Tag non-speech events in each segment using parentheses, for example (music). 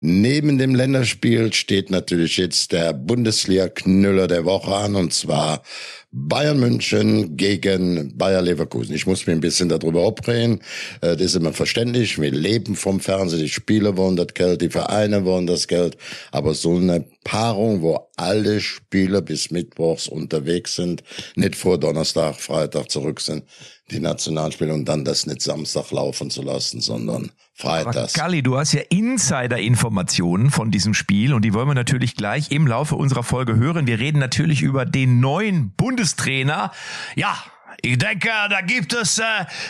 Neben dem Länderspiel steht natürlich jetzt der Bundesliga-Knüller der Woche an und zwar Bayern München gegen Bayer Leverkusen. Ich muss mir ein bisschen darüber aufreden. Äh, das ist immer verständlich. Wir leben vom Fernsehen. Die Spieler wollen das Geld, die Vereine wollen das Geld. Aber so eine Paarung, wo alle Spieler bis Mittwochs unterwegs sind, nicht vor Donnerstag, Freitag zurück sind, die Nationalspiele und dann das nicht Samstag laufen zu lassen, sondern Freitags. Kalli, du hast ja Insider-Informationen von diesem Spiel und die wollen wir natürlich gleich im Laufe unserer Folge hören. Wir reden natürlich über den neuen Bundestrainer. Ja, ich denke, da gibt es äh,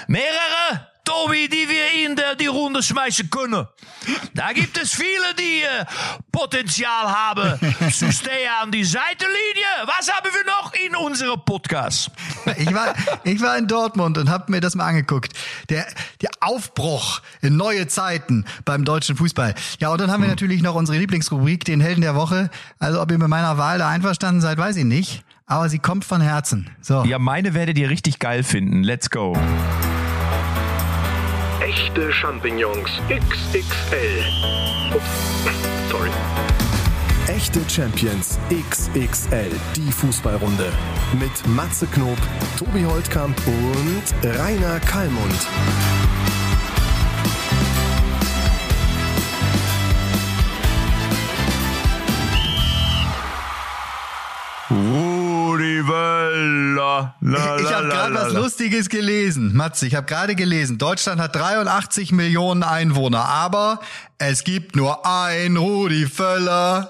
mehrere Tobi, die wir in der, die Runde schmeißen können. Da gibt es viele, die äh, Potenzial haben (laughs) zu stehen an die Seitenlinie. Was haben wir noch in unserem Podcast? Ich war, ich war in Dortmund und habe mir das mal angeguckt. Der, der Aufbruch in neue Zeiten beim deutschen Fußball. Ja, und dann haben wir natürlich noch unsere Lieblingsrubrik, den Helden der Woche. Also ob ihr mit meiner Wahl da einverstanden seid, weiß ich nicht. Aber sie kommt von Herzen. So. Ja, meine werdet ihr richtig geil finden. Let's go. Echte Champignons XXL. Ups, (laughs) sorry. Echte Champions XXL, die Fußballrunde. Mit Matze Knob, Tobi Holtkamp und Rainer Kallmund. Rudi Völler. La, Ich la, habe la, gerade la, was la. Lustiges gelesen. Matze, ich habe gerade gelesen. Deutschland hat 83 Millionen Einwohner, aber es gibt nur ein Rudi Völler.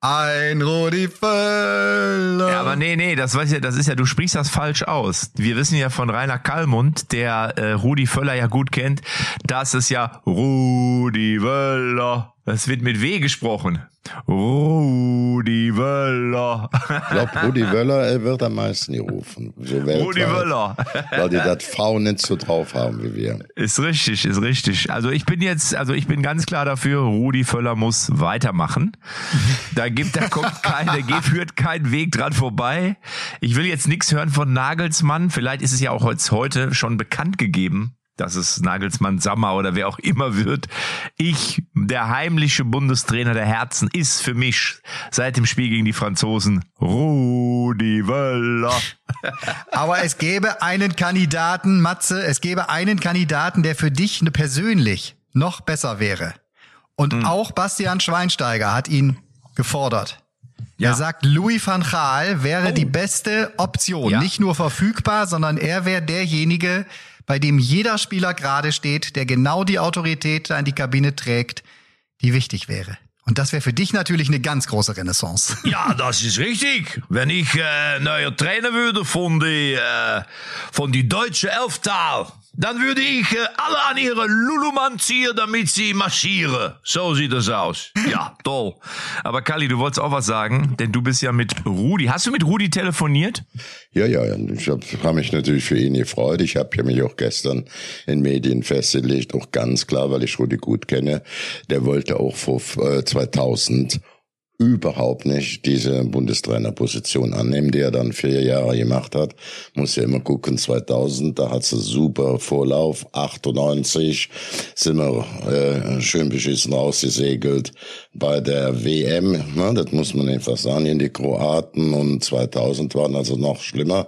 Ein Rudi Völler. Ja, aber nee, nee, das weiß ja, das ist ja, du sprichst das falsch aus. Wir wissen ja von Rainer Kallmund, der äh, Rudi Völler ja gut kennt, dass es ja Rudi Völler. Das wird mit W gesprochen. Rudi Völler. Ich glaube, Rudi Wöller er wird am meisten gerufen. So. Rudi Völler. Weil die das V nicht so drauf haben wie wir. Ist richtig, ist richtig. Also ich bin jetzt, also ich bin ganz klar dafür, Rudi Völler muss weitermachen. Da gibt, da kommt keine, geht, führt kein Weg dran vorbei. Ich will jetzt nichts hören von Nagelsmann. Vielleicht ist es ja auch heute schon bekannt gegeben, dass es Nagelsmann Sammer oder wer auch immer wird. Ich, der heimliche Bundestrainer der Herzen, ist für mich seit dem Spiel gegen die Franzosen Rudi Völler. (laughs) Aber es gäbe einen Kandidaten, Matze, es gäbe einen Kandidaten, der für dich persönlich noch besser wäre. Und Hm. auch Bastian Schweinsteiger hat ihn gefordert. Ja. Er sagt, Louis van Gaal wäre die beste Option. Ja. Nicht nur verfügbar, sondern er wäre derjenige, bei dem jeder Spieler gerade steht, der genau die Autorität da in die Kabine trägt, die wichtig wäre. Und das wäre für dich natürlich eine ganz große Renaissance. (laughs) Ja, das ist richtig. Wenn ich äh, neuer Trainer würde von die, äh, von die deutsche Elftal, dann würde ich äh, alle an ihre Lulumann ziehen, damit sie marschieren. So sieht das aus. Ja, toll. Aber Kali, du wolltest auch was sagen, denn du bist ja mit Rudi. Hast du mit Rudi telefoniert? Ja, ja, ich habe hab mich natürlich für ihn gefreut. Ich habe ja mich auch gestern in Medien festgelegt, auch ganz klar, weil ich Rudi gut kenne. Der wollte auch vor äh, 2000 überhaupt nicht diese Bundestrainerposition annehmen, die er dann vier Jahre gemacht hat. Muss ja immer gucken, 2000, da hat sie super Vorlauf, 98 sind wir äh, schön beschissen rausgesegelt bei der WM, ne, das muss man einfach sagen, in die Kroaten und 2000 waren also noch schlimmer.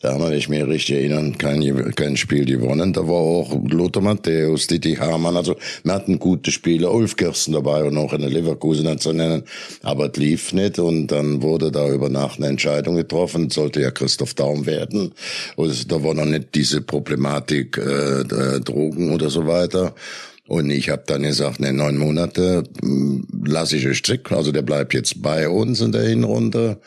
Da haben wir, wenn ich mich richtig erinnern, kein, kein Spiel gewonnen. Da war auch Lothar Matthäus, Didi Hamann, also wir hatten gute Spieler, Ulf Kirsten dabei und auch eine Leverkusener zu nennen, aber es lief nicht und dann wurde da über Nacht eine Entscheidung getroffen, sollte ja Christoph Daum werden und da war noch nicht diese Problematik äh, äh, Drogen oder so weiter. Und ich habe dann gesagt, ne, neun Monate lasse ich euch zurück. Also der bleibt jetzt bei uns in der Hinrunde.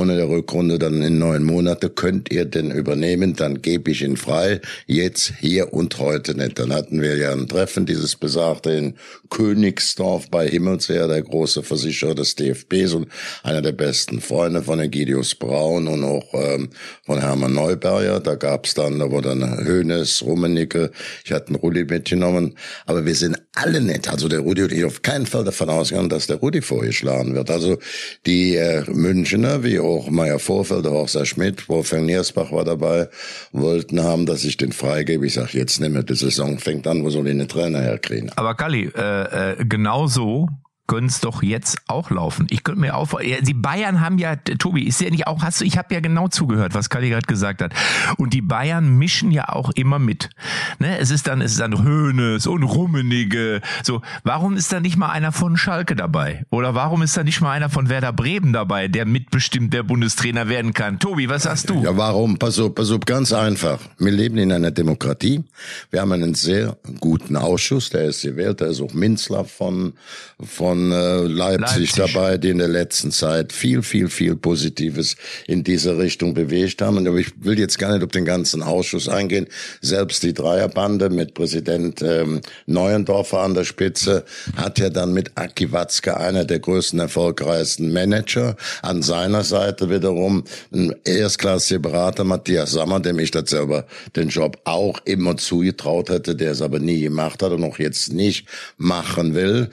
Und in der Rückrunde dann in neun Monate könnt ihr den übernehmen, dann gebe ich ihn frei. Jetzt, hier und heute nicht. Dann hatten wir ja ein Treffen, dieses besagte in Königsdorf bei Himmelsheer, der große Versicherer des DFBs und einer der besten Freunde von Egidius Braun und auch ähm, von Hermann Neuberger. Da gab's dann, da wurde dann Hönes, Rummenigge, ich hatte einen Rudi mitgenommen. Aber wir sind alle nicht, also der Rudi und ich auf keinen Fall davon ausgegangen, dass der Rudi vorgeschlagen wird. Also die äh, Münchner, wie auch Meier Vorfelder, auch Sir Schmidt, Wolfgang Niersbach war dabei, wollten haben, dass ich den freigebe. Ich sage, jetzt nimm die Saison fängt an, wo soll ich einen Trainer herkriegen? Aber Kali, äh, äh, genau so gönn's doch jetzt auch laufen. Ich könnte mir auch, die Bayern haben ja, Tobi, ist ja nicht auch, hast du, ich habe ja genau zugehört, was Kali gerade gesagt hat. Und die Bayern mischen ja auch immer mit. Ne? Es ist dann, es ist dann Höhnes und Rummenige. So, warum ist da nicht mal einer von Schalke dabei? Oder warum ist da nicht mal einer von Werder Bremen dabei, der mitbestimmt der Bundestrainer werden kann? Tobi, was sagst du? Ja, warum? Pass auf, pass auf, ganz einfach. Wir leben in einer Demokratie. Wir haben einen sehr guten Ausschuss, der ist gewählt, da ist auch Minzler von, von äh, Leipzig, Leipzig dabei, die in der letzten Zeit viel, viel, viel Positives in diese Richtung bewegt haben. Aber ich will jetzt gar nicht auf den ganzen Ausschuss eingehen. Selbst die Dreierbande mit Präsident ähm, Neuendorfer an der Spitze hat ja dann mit Aki Watzke einer der größten, erfolgreichsten Manager. An seiner Seite wiederum ein erstklassiger Berater, Matthias Sammer, dem ich das selber den Job auch immer zugetraut hätte, der es aber nie gemacht hat und auch jetzt nicht machen will.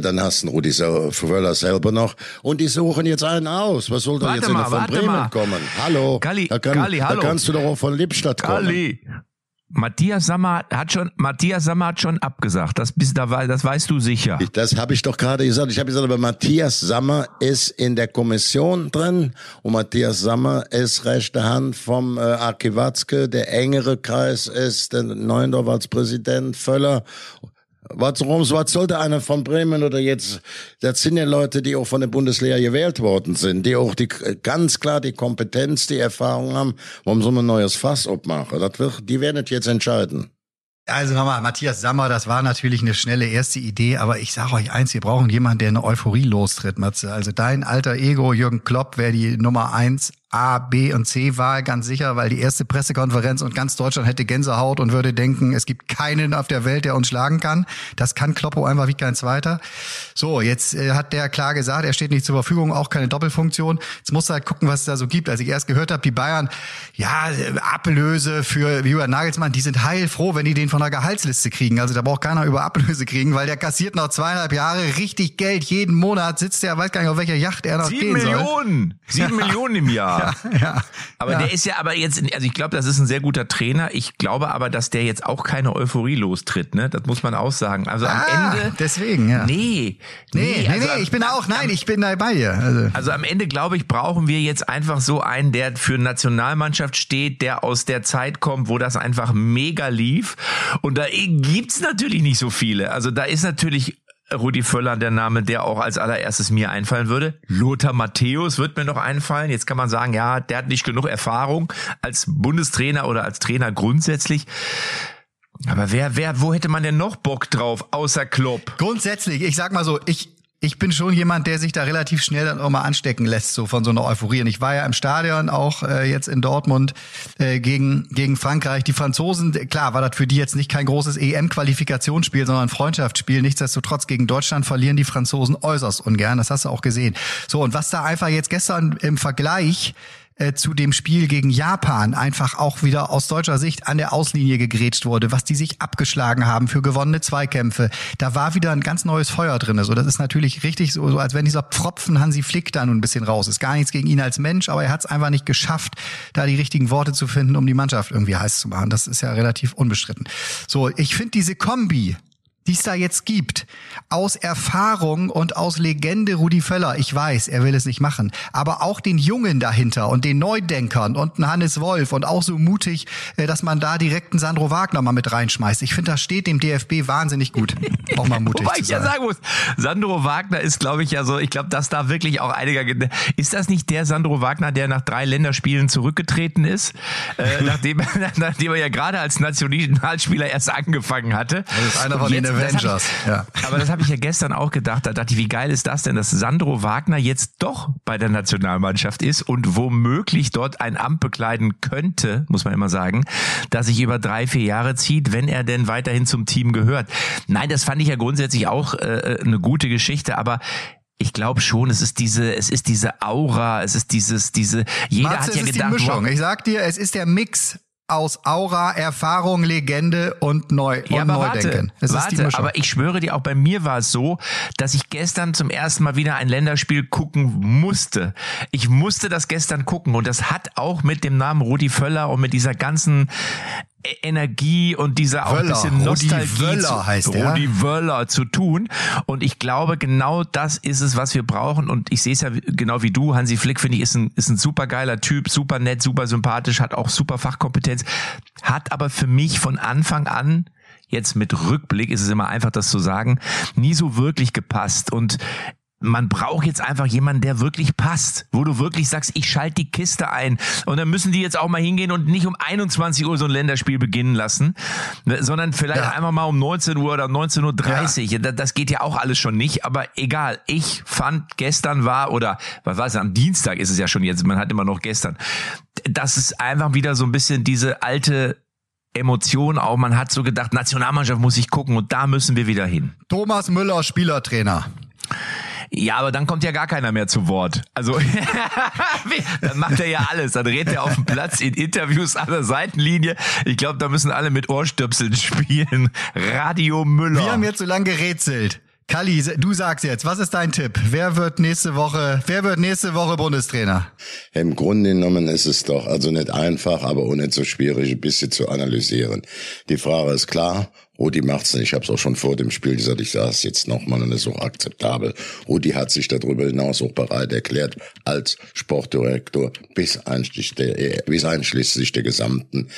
Dann hast du Rudi Völler selber noch. Und die suchen jetzt einen aus. Was soll da jetzt mal, von Bremen mal. kommen? Hallo. Galli, da, kann, Galli, hallo. da kannst du doch auch von Lippstadt kommen. Galli. Matthias Sammer hat schon, Matthias Sammer hat schon abgesagt. Das bist da, das weißt du sicher. Ich, das habe ich doch gerade gesagt. Ich habe gesagt, aber Matthias Sammer ist in der Kommission drin und Matthias Sammer ist rechte Hand vom äh, Aki Watzke. Der engere Kreis ist der Neuendorf als Präsident Völler was, was sollte einer von Bremen oder jetzt, das sind ja Leute, die auch von der Bundesliga gewählt worden sind, die auch die, ganz klar die Kompetenz, die Erfahrung haben, warum soll man ein neues Fass abmachen? Das wird, die werden jetzt entscheiden. Also nochmal, Matthias Sammer, das war natürlich eine schnelle erste Idee, aber ich sage euch eins, wir brauchen jemanden, der eine Euphorie lostritt, Matze. Also dein alter Ego, Jürgen Klopp, wäre die Nummer eins A, B und C Wahl ganz sicher, weil die erste Pressekonferenz und ganz Deutschland hätte Gänsehaut und würde denken, es gibt keinen auf der Welt, der uns schlagen kann. Das kann Kloppo einfach wie kein zweiter. So, jetzt äh, hat der klar gesagt, er steht nicht zur Verfügung, auch keine Doppelfunktion. Jetzt musst du halt gucken, was es da so gibt. Als ich erst gehört habe, die Bayern, ja, Ablöse für Jürgen Nagelsmann, die sind heilfroh, wenn die den von der Gehaltsliste kriegen. Also da braucht keiner über Ablöse kriegen, weil der kassiert noch zweieinhalb Jahre richtig Geld. Jeden Monat sitzt der, weiß gar nicht, auf welcher Yacht er noch Sieben gehen Millionen! Soll. Sieben (laughs) Millionen im Jahr. Ja, ja. Aber ja. der ist ja aber jetzt, also ich glaube, das ist ein sehr guter Trainer. Ich glaube aber, dass der jetzt auch keine Euphorie lostritt, ne? Das muss man auch sagen. Also am ah, Ende. Deswegen, ja. Nee. Nee, nee, also nee, ich bin auch, nein, ich bin da bei dir. Also. also am Ende, glaube ich, brauchen wir jetzt einfach so einen, der für Nationalmannschaft steht, der aus der Zeit kommt, wo das einfach mega lief. Und da gibt's natürlich nicht so viele. Also da ist natürlich Rudi Völler der Name, der auch als allererstes mir einfallen würde. Lothar Matthäus wird mir noch einfallen. Jetzt kann man sagen, ja, der hat nicht genug Erfahrung als Bundestrainer oder als Trainer grundsätzlich. Aber wer, wer, wo hätte man denn noch Bock drauf, außer Klopp? Grundsätzlich, ich sag mal so, ich, ich bin schon jemand, der sich da relativ schnell dann auch mal anstecken lässt, so von so einer Euphorie. Und ich war ja im Stadion auch äh, jetzt in Dortmund äh, gegen, gegen Frankreich. Die Franzosen, klar, war das für die jetzt nicht kein großes EM-Qualifikationsspiel, sondern ein Freundschaftsspiel. Nichtsdestotrotz gegen Deutschland verlieren die Franzosen äußerst ungern. Das hast du auch gesehen. So, und was da einfach jetzt gestern im Vergleich äh, zu dem Spiel gegen Japan einfach auch wieder aus deutscher Sicht an der Auslinie gegrätscht wurde, was die sich abgeschlagen haben für gewonnene Zweikämpfe. Da war wieder ein ganz neues Feuer drin. Also das ist natürlich richtig so, so als wenn dieser Pfropfen Hansi Flick da nun ein bisschen raus ist. Gar nichts gegen ihn als Mensch, aber er hat es einfach nicht geschafft, da die richtigen Worte zu finden, um die Mannschaft irgendwie heiß zu machen. Das ist ja relativ unbestritten. So, ich finde diese Kombi die es da jetzt gibt, aus Erfahrung und aus Legende Rudi Völler, ich weiß, er will es nicht machen, aber auch den Jungen dahinter und den Neudenkern und einen Hannes Wolf und auch so mutig, äh, dass man da direkt einen Sandro Wagner mal mit reinschmeißt. Ich finde, das steht dem DFB wahnsinnig gut, (laughs) auch mal mutig Wobei ich ja sagen muss, Sandro Wagner ist, glaube ich, ja so, ich glaube, dass da wirklich auch einiger, ist das nicht der Sandro Wagner, der nach drei Länderspielen zurückgetreten ist, äh, (laughs) nachdem, (laughs) nachdem er ja gerade als Nationalspieler erst angefangen hatte? Das ist einer von Avengers. Ich, ja. Aber das habe ich ja gestern auch gedacht. Da dachte ich, wie geil ist das denn, dass Sandro Wagner jetzt doch bei der Nationalmannschaft ist und womöglich dort ein Amt bekleiden könnte, muss man immer sagen, dass sich über drei, vier Jahre zieht, wenn er denn weiterhin zum Team gehört. Nein, das fand ich ja grundsätzlich auch äh, eine gute Geschichte, aber ich glaube schon, es ist diese, es ist diese Aura, es ist dieses, diese, jeder Matze, hat ja es ist gedacht, die Mischung. wow, Ich sag dir, es ist der Mix aus Aura, Erfahrung, Legende und Neu Ja, und aber Neudenken. warte, warte aber ich schwöre dir, auch bei mir war es so, dass ich gestern zum ersten Mal wieder ein Länderspiel gucken musste. Ich musste das gestern gucken und das hat auch mit dem Namen Rudi Völler und mit dieser ganzen Energie und dieser auch ein Wöller, bisschen Rudi Nostalgie Wöller zu, heißt er. Rudi Wöller zu tun. Und ich glaube, genau das ist es, was wir brauchen. Und ich sehe es ja genau wie du. Hansi Flick, finde ich, ist ein, ist ein super geiler Typ, super nett, super sympathisch, hat auch super Fachkompetenz, hat aber für mich von Anfang an Jetzt mit Rückblick ist es immer einfach, das zu sagen, nie so wirklich gepasst. Und man braucht jetzt einfach jemanden, der wirklich passt, wo du wirklich sagst, ich schalte die Kiste ein. Und dann müssen die jetzt auch mal hingehen und nicht um 21 Uhr so ein Länderspiel beginnen lassen, ne, sondern vielleicht Ja. einfach mal um 19 Uhr oder 19.30 Uhr. Da- Das geht ja auch alles schon nicht, aber egal. Ich fand gestern war, oder was war es, am Dienstag ist es ja schon jetzt, man hat immer noch gestern, das ist einfach wieder so ein bisschen diese alte Emotion auch. Man hat so gedacht, Nationalmannschaft muss ich gucken und da müssen wir wieder hin. Thomas Müller, Spielertrainer. Ja, aber dann kommt ja gar keiner mehr zu Wort. Also (laughs) dann macht er ja alles. Dann redet er auf dem Platz in Interviews an der Seitenlinie. Ich glaube, da müssen alle mit Ohrstöpseln spielen. Radio Müller. Wir haben jetzt so lange gerätselt. Kalli, du sagst jetzt, was ist dein Tipp? Wer wird nächste Woche, wer wird nächste Woche Bundestrainer? Im Grunde genommen ist es doch also nicht einfach, aber nicht so schwierig, ein bisschen zu analysieren. Die Frage ist klar, Rudi macht's nicht. Ich habe es auch schon vor dem Spiel gesagt, ich sage es jetzt nochmal und das ist auch akzeptabel. Rudi hat sich darüber hinaus auch bereit erklärt, als Sportdirektor bis einschließlich der, bis einschließlich der gesamten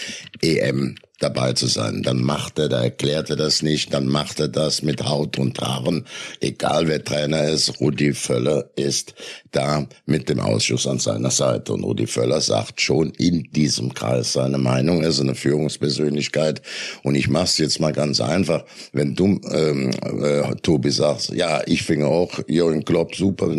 EM dabei zu sein. Dann macht er, da erklärt er das nicht, dann macht er das mit Haut und Haaren. Egal wer Trainer ist, Rudi Völler ist da mit dem Ausschuss an seiner Seite. Und Rudi Völler sagt schon in diesem Kreis seine Meinung. Er ist eine Führungspersönlichkeit. Und ich mach's jetzt mal ganz einfach. Wenn du, ähm, äh, Tobi, sagst, ja, ich finde auch Jürgen Klopp super,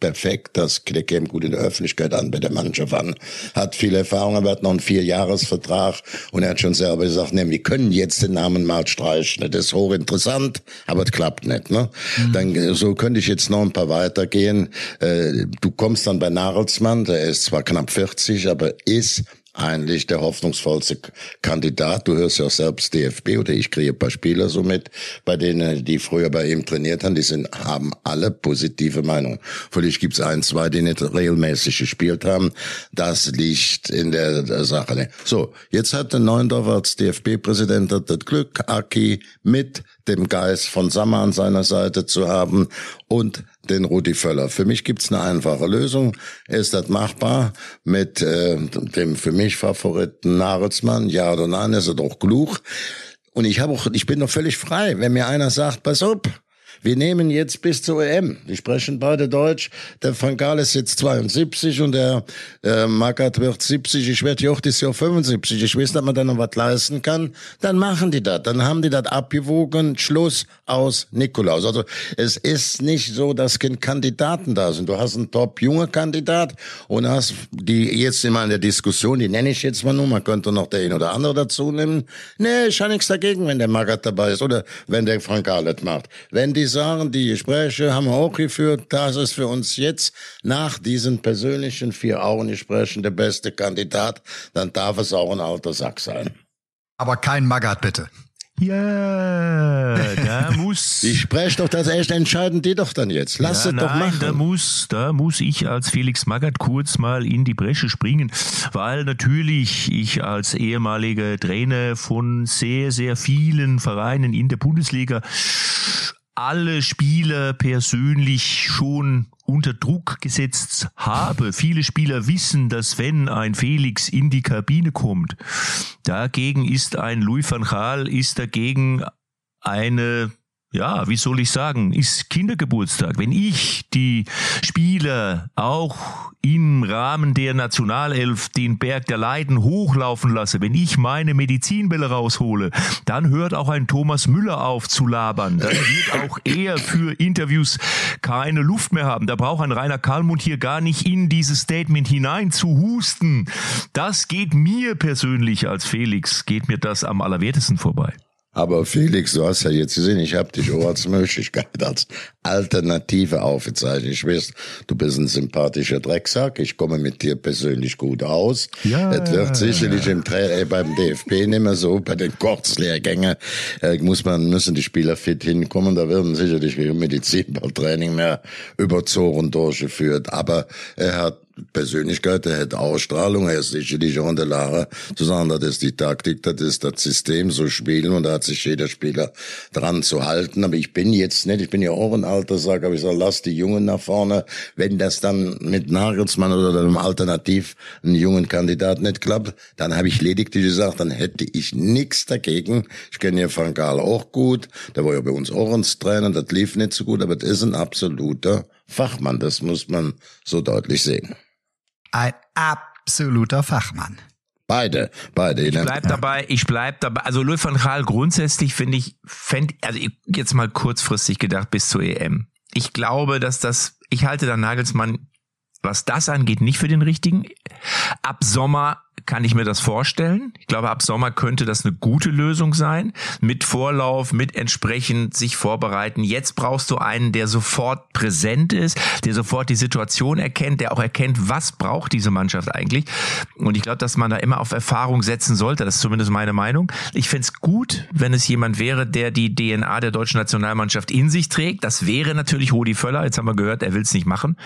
perfekt, das käme gut in der Öffentlichkeit an, bei der Mannschaft an, hat viel Erfahrung, aber hat noch einen Vierjahresvertrag und er hat schon selber gesagt, ne, wir können jetzt den Namen mal streichen. Das ist hochinteressant, aber es klappt nicht. Ne? Dann äh, so könnte ich jetzt noch ein paar weitergehen. Äh, du kommst dann bei Nagelsmann, der ist zwar knapp 40, aber ist eigentlich der hoffnungsvollste Kandidat. Du hörst ja auch selbst DFB oder ich kriege ein paar Spieler so mit, bei denen, die früher bei ihm trainiert haben, die sind, haben alle positive Meinungen. Vielleicht gibt's ein, zwei, die nicht regelmäßig gespielt haben. Das liegt in der, der Sache. ne? So, jetzt hat der Neundorf als DFB-Präsident das Glück, Aki mit dem Geist von Sammer an seiner Seite zu haben und den Rudi Völler. Für mich gibt's eine einfache Lösung. Ist das machbar mit äh, dem für mich Favoriten Nagelsmann? Ja oder nein? Ist er doch klug? Und ich habe auch, ich bin doch völlig frei, wenn mir einer sagt, pass auf, wir nehmen jetzt bis zur EM. Die sprechen beide Deutsch. Der Van Gaal ist jetzt 72 und der äh, Magath wird 70. Ich werde auch dieses Jahr 75. Ich weiß, dass man da noch was leisten kann. Dann machen die das. Dann haben die das abgewogen. Schluss aus Nikolaus. Also es ist nicht so, dass keine Kandidaten da sind. Du hast einen top-junge Kandidat und hast die jetzt immer in der Diskussion, die nenne ich jetzt mal nur, man könnte noch der ein oder andere dazu nehmen. Nee, ich habe nichts dagegen, wenn der Magath dabei ist oder wenn der Frank Gaal das macht. Wenn die sagen, die Gespräche haben wir auch geführt, das ist für uns jetzt nach diesen persönlichen vier Augen-Gesprächen der beste Kandidat, dann darf es auch ein alter Sack sein. Aber kein Magath bitte. Ja, da muss. (laughs) Ich spreche doch das echt entscheiden die doch dann jetzt. Lass ja, es doch nein, machen. Da muss, da muss ich als Felix Magath kurz mal in die Bresche springen, weil natürlich ich als ehemaliger Trainer von sehr, sehr vielen Vereinen in der Bundesliga alle Spieler persönlich schon unter Druck gesetzt habe. Viele Spieler wissen, dass wenn ein Felix in die Kabine kommt, dagegen ist ein Louis van Gaal, ist dagegen eine ja, wie soll ich sagen, ist Kindergeburtstag. Wenn ich die Spieler auch im Rahmen der Nationalelf den Berg der Leiden hochlaufen lasse, wenn ich meine Medizinbälle raushole, dann hört auch ein Thomas Müller auf zu labern. Dann wird auch er für Interviews keine Luft mehr haben. Da braucht ein Rainer Kalmund hier gar nicht in dieses Statement hinein zu husten. Das geht mir persönlich als Felix, geht mir das am allerwertesten vorbei. Aber Felix, du hast ja jetzt gesehen, ich habe dich auch als Möglichkeit, als Alternative aufgezeichnet. Ich weiß, du bist ein sympathischer Drecksack. Ich komme mit dir persönlich gut aus. Ja. Es wird sicherlich im Tra äh, beim DFB nicht mehr so, bei den Kurzlehrgängen äh, muss man, müssen die Spieler fit hinkommen. Da werden sicherlich Medizinballtraining mehr überzogen durchgeführt. Aber er hat Persönlichkeit, er hat Ausstrahlung, er ist sicherlich auch in der Lage zu sagen, das ist die Taktik, das ist das System, so spielen und da hat sich jeder Spieler dran zu halten. Aber ich bin jetzt nicht, ich bin ja auch ein alter Sack, aber ich sage, lass die Jungen nach vorne. Wenn das dann mit Nagelsmann oder einem Alternativ einen jungen Kandidat nicht klappt, dann habe ich lediglich gesagt, dann hätte ich nichts dagegen. Ich kenne ja Frank Gahl auch gut, der war ja bei uns auch ein Trainer, das lief nicht so gut, aber das ist ein absoluter Fachmann, das muss man so deutlich sehen. Ein absoluter Fachmann. Beide, beide. Ich bleib dabei, ich bleib dabei. Also Louis van Gaal grundsätzlich finde ich, fänd, also jetzt mal kurzfristig gedacht bis zur EM. Ich glaube, dass das, ich halte da Nagelsmann, was das angeht, nicht für den richtigen. Ab Sommer kann ich mir das vorstellen. Ich glaube, ab Sommer könnte das eine gute Lösung sein. Mit Vorlauf, mit entsprechend sich vorbereiten. Jetzt brauchst du einen, der sofort präsent ist, der sofort die Situation erkennt, der auch erkennt, was braucht diese Mannschaft eigentlich. Und ich glaube, dass man da immer auf Erfahrung setzen sollte. Das ist zumindest meine Meinung. Ich fände es gut, wenn es jemand wäre, der die DNA der deutschen Nationalmannschaft in sich trägt. Das wäre natürlich Rudi Völler. Jetzt haben wir gehört, er will es nicht machen.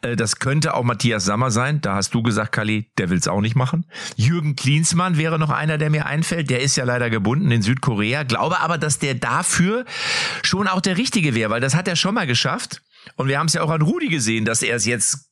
Äh, das könnte auch Matthias Sammer sein. Da hast du gesagt, Kali, der will es auch nicht machen. Jürgen Klinsmann wäre noch einer, der mir einfällt. Der ist ja leider gebunden in Südkorea. Glaube aber, dass der dafür schon auch der Richtige wäre, weil das hat er schon mal geschafft. Und wir haben es ja auch an Rudi gesehen, dass er es jetzt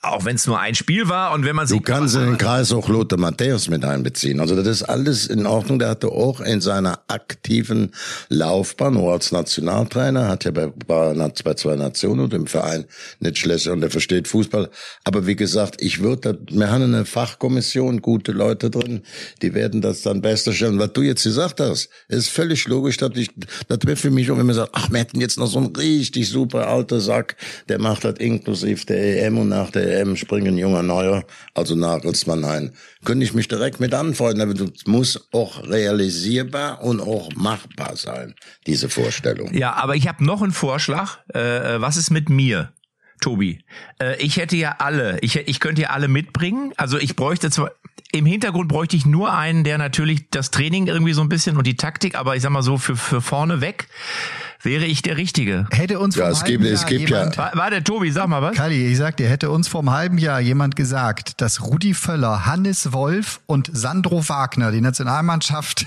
auch wenn es nur ein Spiel war und wenn man sich Du kannst in den Kreis auch Lothar Matthäus mit einbeziehen. Also das ist alles in Ordnung. Der hatte auch in seiner aktiven Laufbahn, auch als Nationaltrainer, hat ja bei, bei zwei Nationen und im Verein nicht schlecht und der versteht Fußball. Aber wie gesagt, ich würde, wir haben eine Fachkommission, gute Leute drin, die werden das dann besser stellen. Was du jetzt gesagt hast, ist völlig logisch, dass ich, das wäre für mich auch, wenn man sagt, ach, wir hätten jetzt noch so einen richtig super alter Sack, der macht das inklusiv der EM und nach der EM springen junger Neuer, also Nagelsmann ein. Könnte ich mich direkt mit anfreunden, aber es muss auch realisierbar und auch machbar sein, diese Vorstellung. Ja, aber ich habe noch einen Vorschlag. Äh, was ist mit mir? Tobi, äh, ich hätte ja alle, ich, ich könnte ja alle mitbringen. Also ich bräuchte zwar, im Hintergrund bräuchte ich nur einen, der natürlich das Training irgendwie so ein bisschen und die Taktik, aber ich sag mal so für, für vorne weg wäre ich der Richtige. Hätte uns Ja, es gibt, es gibt ja. Wa- Warte, Tobi, sag mal was. Kali, ich sag dir, hätte uns vor einem halben Jahr jemand gesagt, dass Rudi Völler, Hannes Wolf und Sandro Wagner die Nationalmannschaft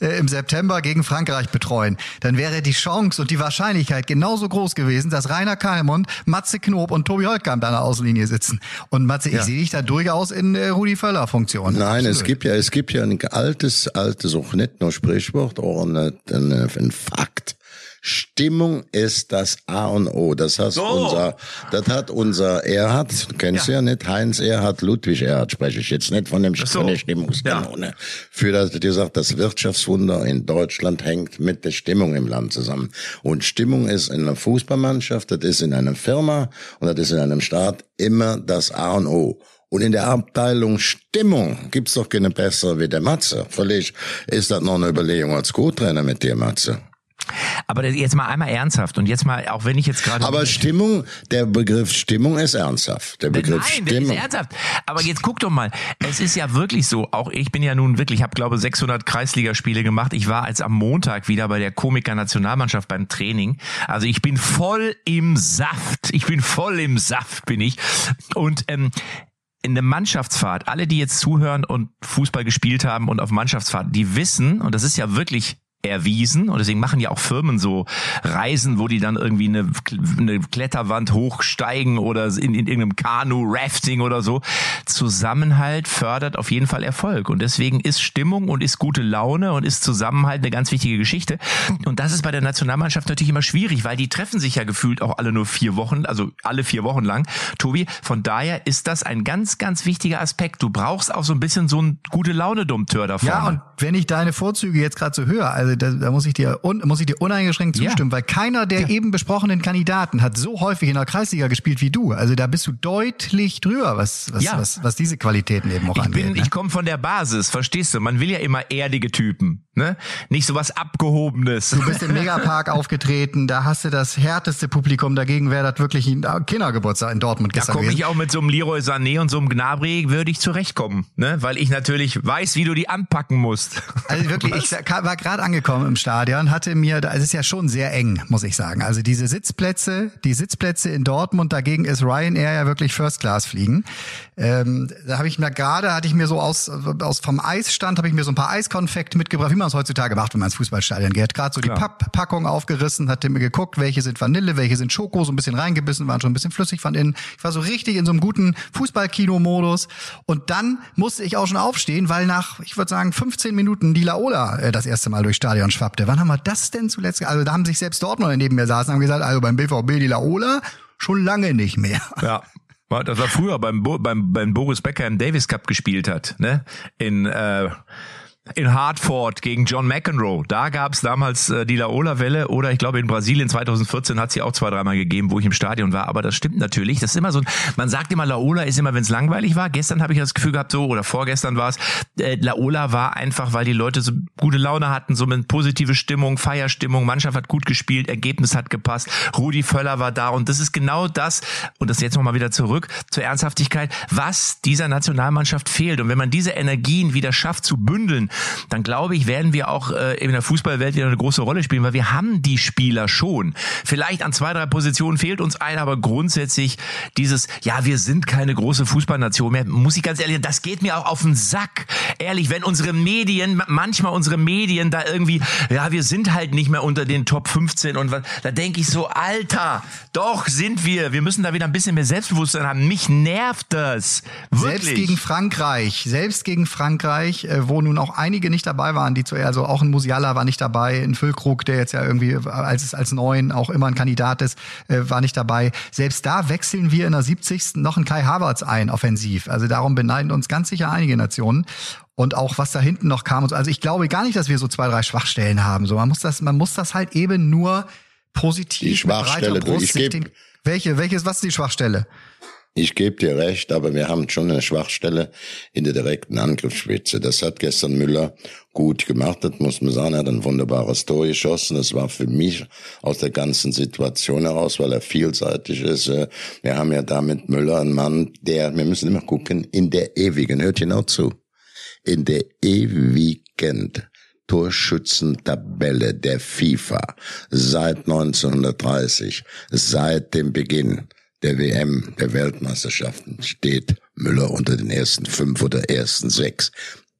äh, im September gegen Frankreich betreuen, dann wäre die Chance und die Wahrscheinlichkeit genauso groß gewesen, dass Rainer Kalmund, Matze Knob und Tobi Holtkamp an der Außenlinie sitzen. Und Matze, ich sehe dich da durchaus in äh, Rudi Völler Funktion. Nein, es Absolut. gibt ja, es gibt ja ein altes, altes, auch nicht nur Sprichwort, auch ein, ein, ein Fakt. Stimmung ist das A und O. Das heißt, So. unser, das hat unser Erhard, du kennst ja. nicht, Heinz Erhard, Ludwig Erhard spreche ich jetzt nicht von dem so. von der Stimmungskanone. Für das, die sagt, das Wirtschaftswunder in Deutschland hängt mit der Stimmung im Land zusammen. Und Stimmung ist in einer Fußballmannschaft, das ist in einer Firma und das ist in einem Staat immer das A und O. Und in der Abteilung Stimmung gibt's doch keine bessere wie der Matze. Völlig ist das noch eine Überlegung als Co-Trainer mit dir, Matze. Aber jetzt mal einmal ernsthaft und jetzt mal, auch wenn ich jetzt gerade. Aber Stimmung, der Begriff Stimmung ist ernsthaft. Der Begriff Nein, das ist Stimmung. ernsthaft. Aber jetzt guck doch mal, es ist ja wirklich so, auch ich bin ja nun wirklich, ich habe glaube 600 Kreisligaspiele gemacht. Ich war jetzt am Montag wieder bei der Komiker Nationalmannschaft beim Training. Also ich bin voll im Saft. Ich bin voll im Saft, bin ich. Und ähm, in der Mannschaftsfahrt, alle, die jetzt zuhören und Fußball gespielt haben und auf Mannschaftsfahrt, die wissen, und das ist ja wirklich erwiesen und deswegen machen ja auch Firmen so Reisen, wo die dann irgendwie eine, eine Kletterwand hochsteigen oder in, in irgendeinem Kanu, Rafting oder so. Zusammenhalt fördert auf jeden Fall Erfolg und deswegen ist Stimmung und ist gute Laune und ist Zusammenhalt eine ganz wichtige Geschichte und das ist bei der Nationalmannschaft natürlich immer schwierig, weil die treffen sich ja gefühlt auch alle nur vier Wochen, also alle vier Wochen lang. Tobi, von daher ist das ein ganz, ganz wichtiger Aspekt. Du brauchst auch so ein bisschen so ein gute Laune-Dompteur da vorne. Ja, und wenn ich deine Vorzüge jetzt gerade so höre, also da, da muss ich dir un, muss ich dir uneingeschränkt Ja. zustimmen, weil keiner der eben besprochenen Kandidaten hat so häufig in der Kreisliga gespielt wie du. Also da bist du deutlich drüber, was was Ja. was, was diese Qualitäten eben auch Ich angeht. bin, ne? ich komme von der Basis, verstehst du? Man will ja immer erdige Typen. Ne? Nicht so was Abgehobenes. Du bist im (laughs) Megapark aufgetreten, da hast du das härteste Publikum, dagegen wäre das wirklich ein Kindergeburtstag in Dortmund Da gestern komme ich auch mit so einem Leroy Sané und so einem Gnabry würde ich zurechtkommen, ne? Weil ich natürlich weiß, wie du die anpacken musst. (laughs) Also wirklich, ich war gerade angekommen im Stadion, hatte mir, da- es ist ja schon sehr eng, muss ich sagen. Also diese Sitzplätze, die Sitzplätze in Dortmund, dagegen ist Ryanair ja wirklich First Class fliegen. Ähm, da habe ich mir gerade, hatte ich mir so aus, aus vom Eisstand, habe ich mir so ein paar Eiskonfekt mitgebracht, man es heutzutage macht, wenn man ins Fußballstadion geht. Gerade so die Klar. Papppackung aufgerissen, hatte mir geguckt, welche sind Vanille, welche sind Schoko, so ein bisschen reingebissen, waren schon ein bisschen flüssig von innen. Ich war so richtig in so einem guten Fußballkino-Modus. Und dann musste ich auch schon aufstehen, weil nach, ich würde sagen, 15 Minuten die Laola äh, das erste Mal durchs Stadion schwappte. Wann haben wir das denn zuletzt? Also da haben sich selbst Dortmunder neben mir saßen und haben gesagt, also beim BVB die Laola schon lange nicht mehr. Ja. Das war früher beim, Bo beim, beim Boris Becker im Davis Cup gespielt hat, ne? In, äh, in Hartford gegen John McEnroe. Da gab's damals äh, die Laola-Welle oder ich glaube in Brasilien 2014 hat sie auch zwei, dreimal gegeben, wo ich im Stadion war. Aber das stimmt natürlich. Das ist immer so, ein- man sagt immer, Laola ist immer, wenn es langweilig war. Gestern habe ich das Gefühl gehabt, so, oder vorgestern war es, äh, Laola war einfach, weil die Leute so gute Laune hatten, so eine positive Stimmung, Feierstimmung, Mannschaft hat gut gespielt, Ergebnis hat gepasst, Rudi Völler war da und das ist genau das, und das jetzt nochmal wieder zurück zur Ernsthaftigkeit, was dieser Nationalmannschaft fehlt. Und wenn man diese Energien wieder schafft zu bündeln, dann glaube ich, werden wir auch äh, in der Fußballwelt wieder eine große Rolle spielen, weil wir haben die Spieler schon. Vielleicht an zwei, drei Positionen fehlt uns ein, aber grundsätzlich dieses, ja, wir sind keine große Fußballnation mehr, muss ich ganz ehrlich, das geht mir auch auf den Sack. Ehrlich, wenn unsere Medien, manchmal unsere Medien da irgendwie, ja, wir sind halt nicht mehr unter den Top 15 und was, da denke ich so, Alter, doch sind wir. Wir müssen da wieder ein bisschen mehr Selbstbewusstsein haben. Mich nervt das. Wirklich. Selbst gegen Frankreich, selbst gegen Frankreich, äh, wo nun auch einige nicht dabei waren, die zuerst, also auch ein Musiala war nicht dabei, ein Füllkrug, der jetzt ja irgendwie als, als Neuen auch immer ein Kandidat ist, äh, war nicht dabei. Selbst da wechseln wir in der 70. noch einen Kai Havertz ein, offensiv. Also darum beneiden uns ganz sicher einige Nationen. Und auch was da hinten noch kam und so. Also ich glaube gar nicht, dass wir so zwei, drei Schwachstellen haben. So, man muss das, man muss das halt eben nur positiv Die mit Schwachstelle, breiter du, Brust ich sich geb- dem- welche, welches, was ist die Schwachstelle? Ich gebe dir recht, aber wir haben schon eine Schwachstelle in der direkten Angriffsspitze. Das hat gestern Müller gut gemacht, das muss man sagen. Er hat ein wunderbares Tor geschossen. Das war für mich aus der ganzen Situation heraus, weil er vielseitig ist. äh, Wir haben ja da mit Müller einen Mann, der, wir müssen immer gucken, in der ewigen, hört genau zu, in der ewigen Torschützentabelle der FIFA seit 1930, seit dem Beginn der WM, der Weltmeisterschaften, steht Müller unter den ersten fünf oder ersten sechs.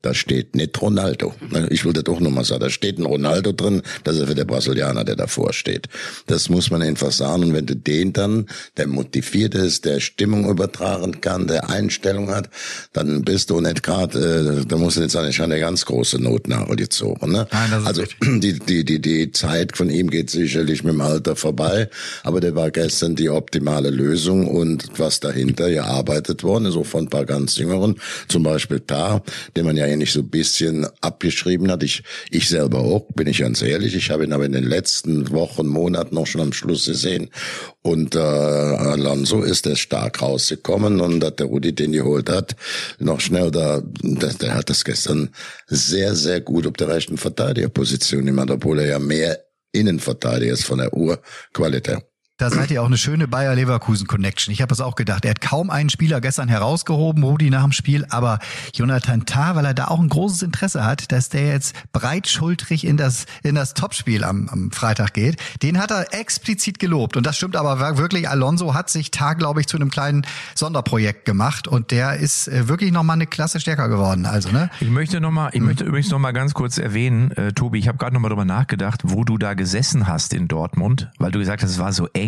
Da steht nicht Ronaldo. Ich will das auch nochmal sagen. Da steht ein Ronaldo drin, das ist für der Brasilianer, der davor steht. Das muss man einfach sagen. Und wenn du den dann, der motiviert ist, der Stimmung übertragen kann, der Einstellung hat, dann bist du nicht gerade, äh, da musst du nicht sagen, ich habe eine ganz große Not nachgezogen. Ne? Nein, also (clears throat) die, die, die, die Zeit von ihm geht sicherlich mit dem Alter vorbei, aber der war gestern die optimale Lösung und was dahinter gearbeitet worden ist, auch von ein paar ganz Jüngeren, zum Beispiel Tar, den man ja nicht so ein bisschen abgeschrieben hat. Ich, ich selber auch, bin ich ganz ehrlich, ich habe ihn aber in den letzten Wochen, Monaten noch schon am Schluss gesehen und äh, Alonso ist er stark rausgekommen und dass der Rudi den geholt hat, noch schnell da, der, der hat das gestern sehr, sehr gut auf der rechten Verteidigerposition gemacht, obwohl er ja mehr Innenverteidiger ist von der Urqualität. Da seid ihr auch eine schöne Bayer Leverkusen Connection. Ich habe es auch gedacht. Er hat kaum einen Spieler gestern herausgehoben, Rudi nach dem Spiel, aber Jonathan Tah, weil er da auch ein großes Interesse hat, dass der jetzt breitschultrig in das in das Topspiel am, am Freitag geht, den hat er explizit gelobt und das stimmt aber wirklich. Alonso hat sich Tah, glaube ich, zu einem kleinen Sonderprojekt gemacht und der ist äh, wirklich noch mal eine Klasse stärker geworden. Also ne, Ich möchte noch mal, ich möchte übrigens noch mal ganz kurz erwähnen, äh, Tobi, ich habe gerade noch mal drüber nachgedacht, wo du da gesessen hast in Dortmund, weil du gesagt hast, es war so eng.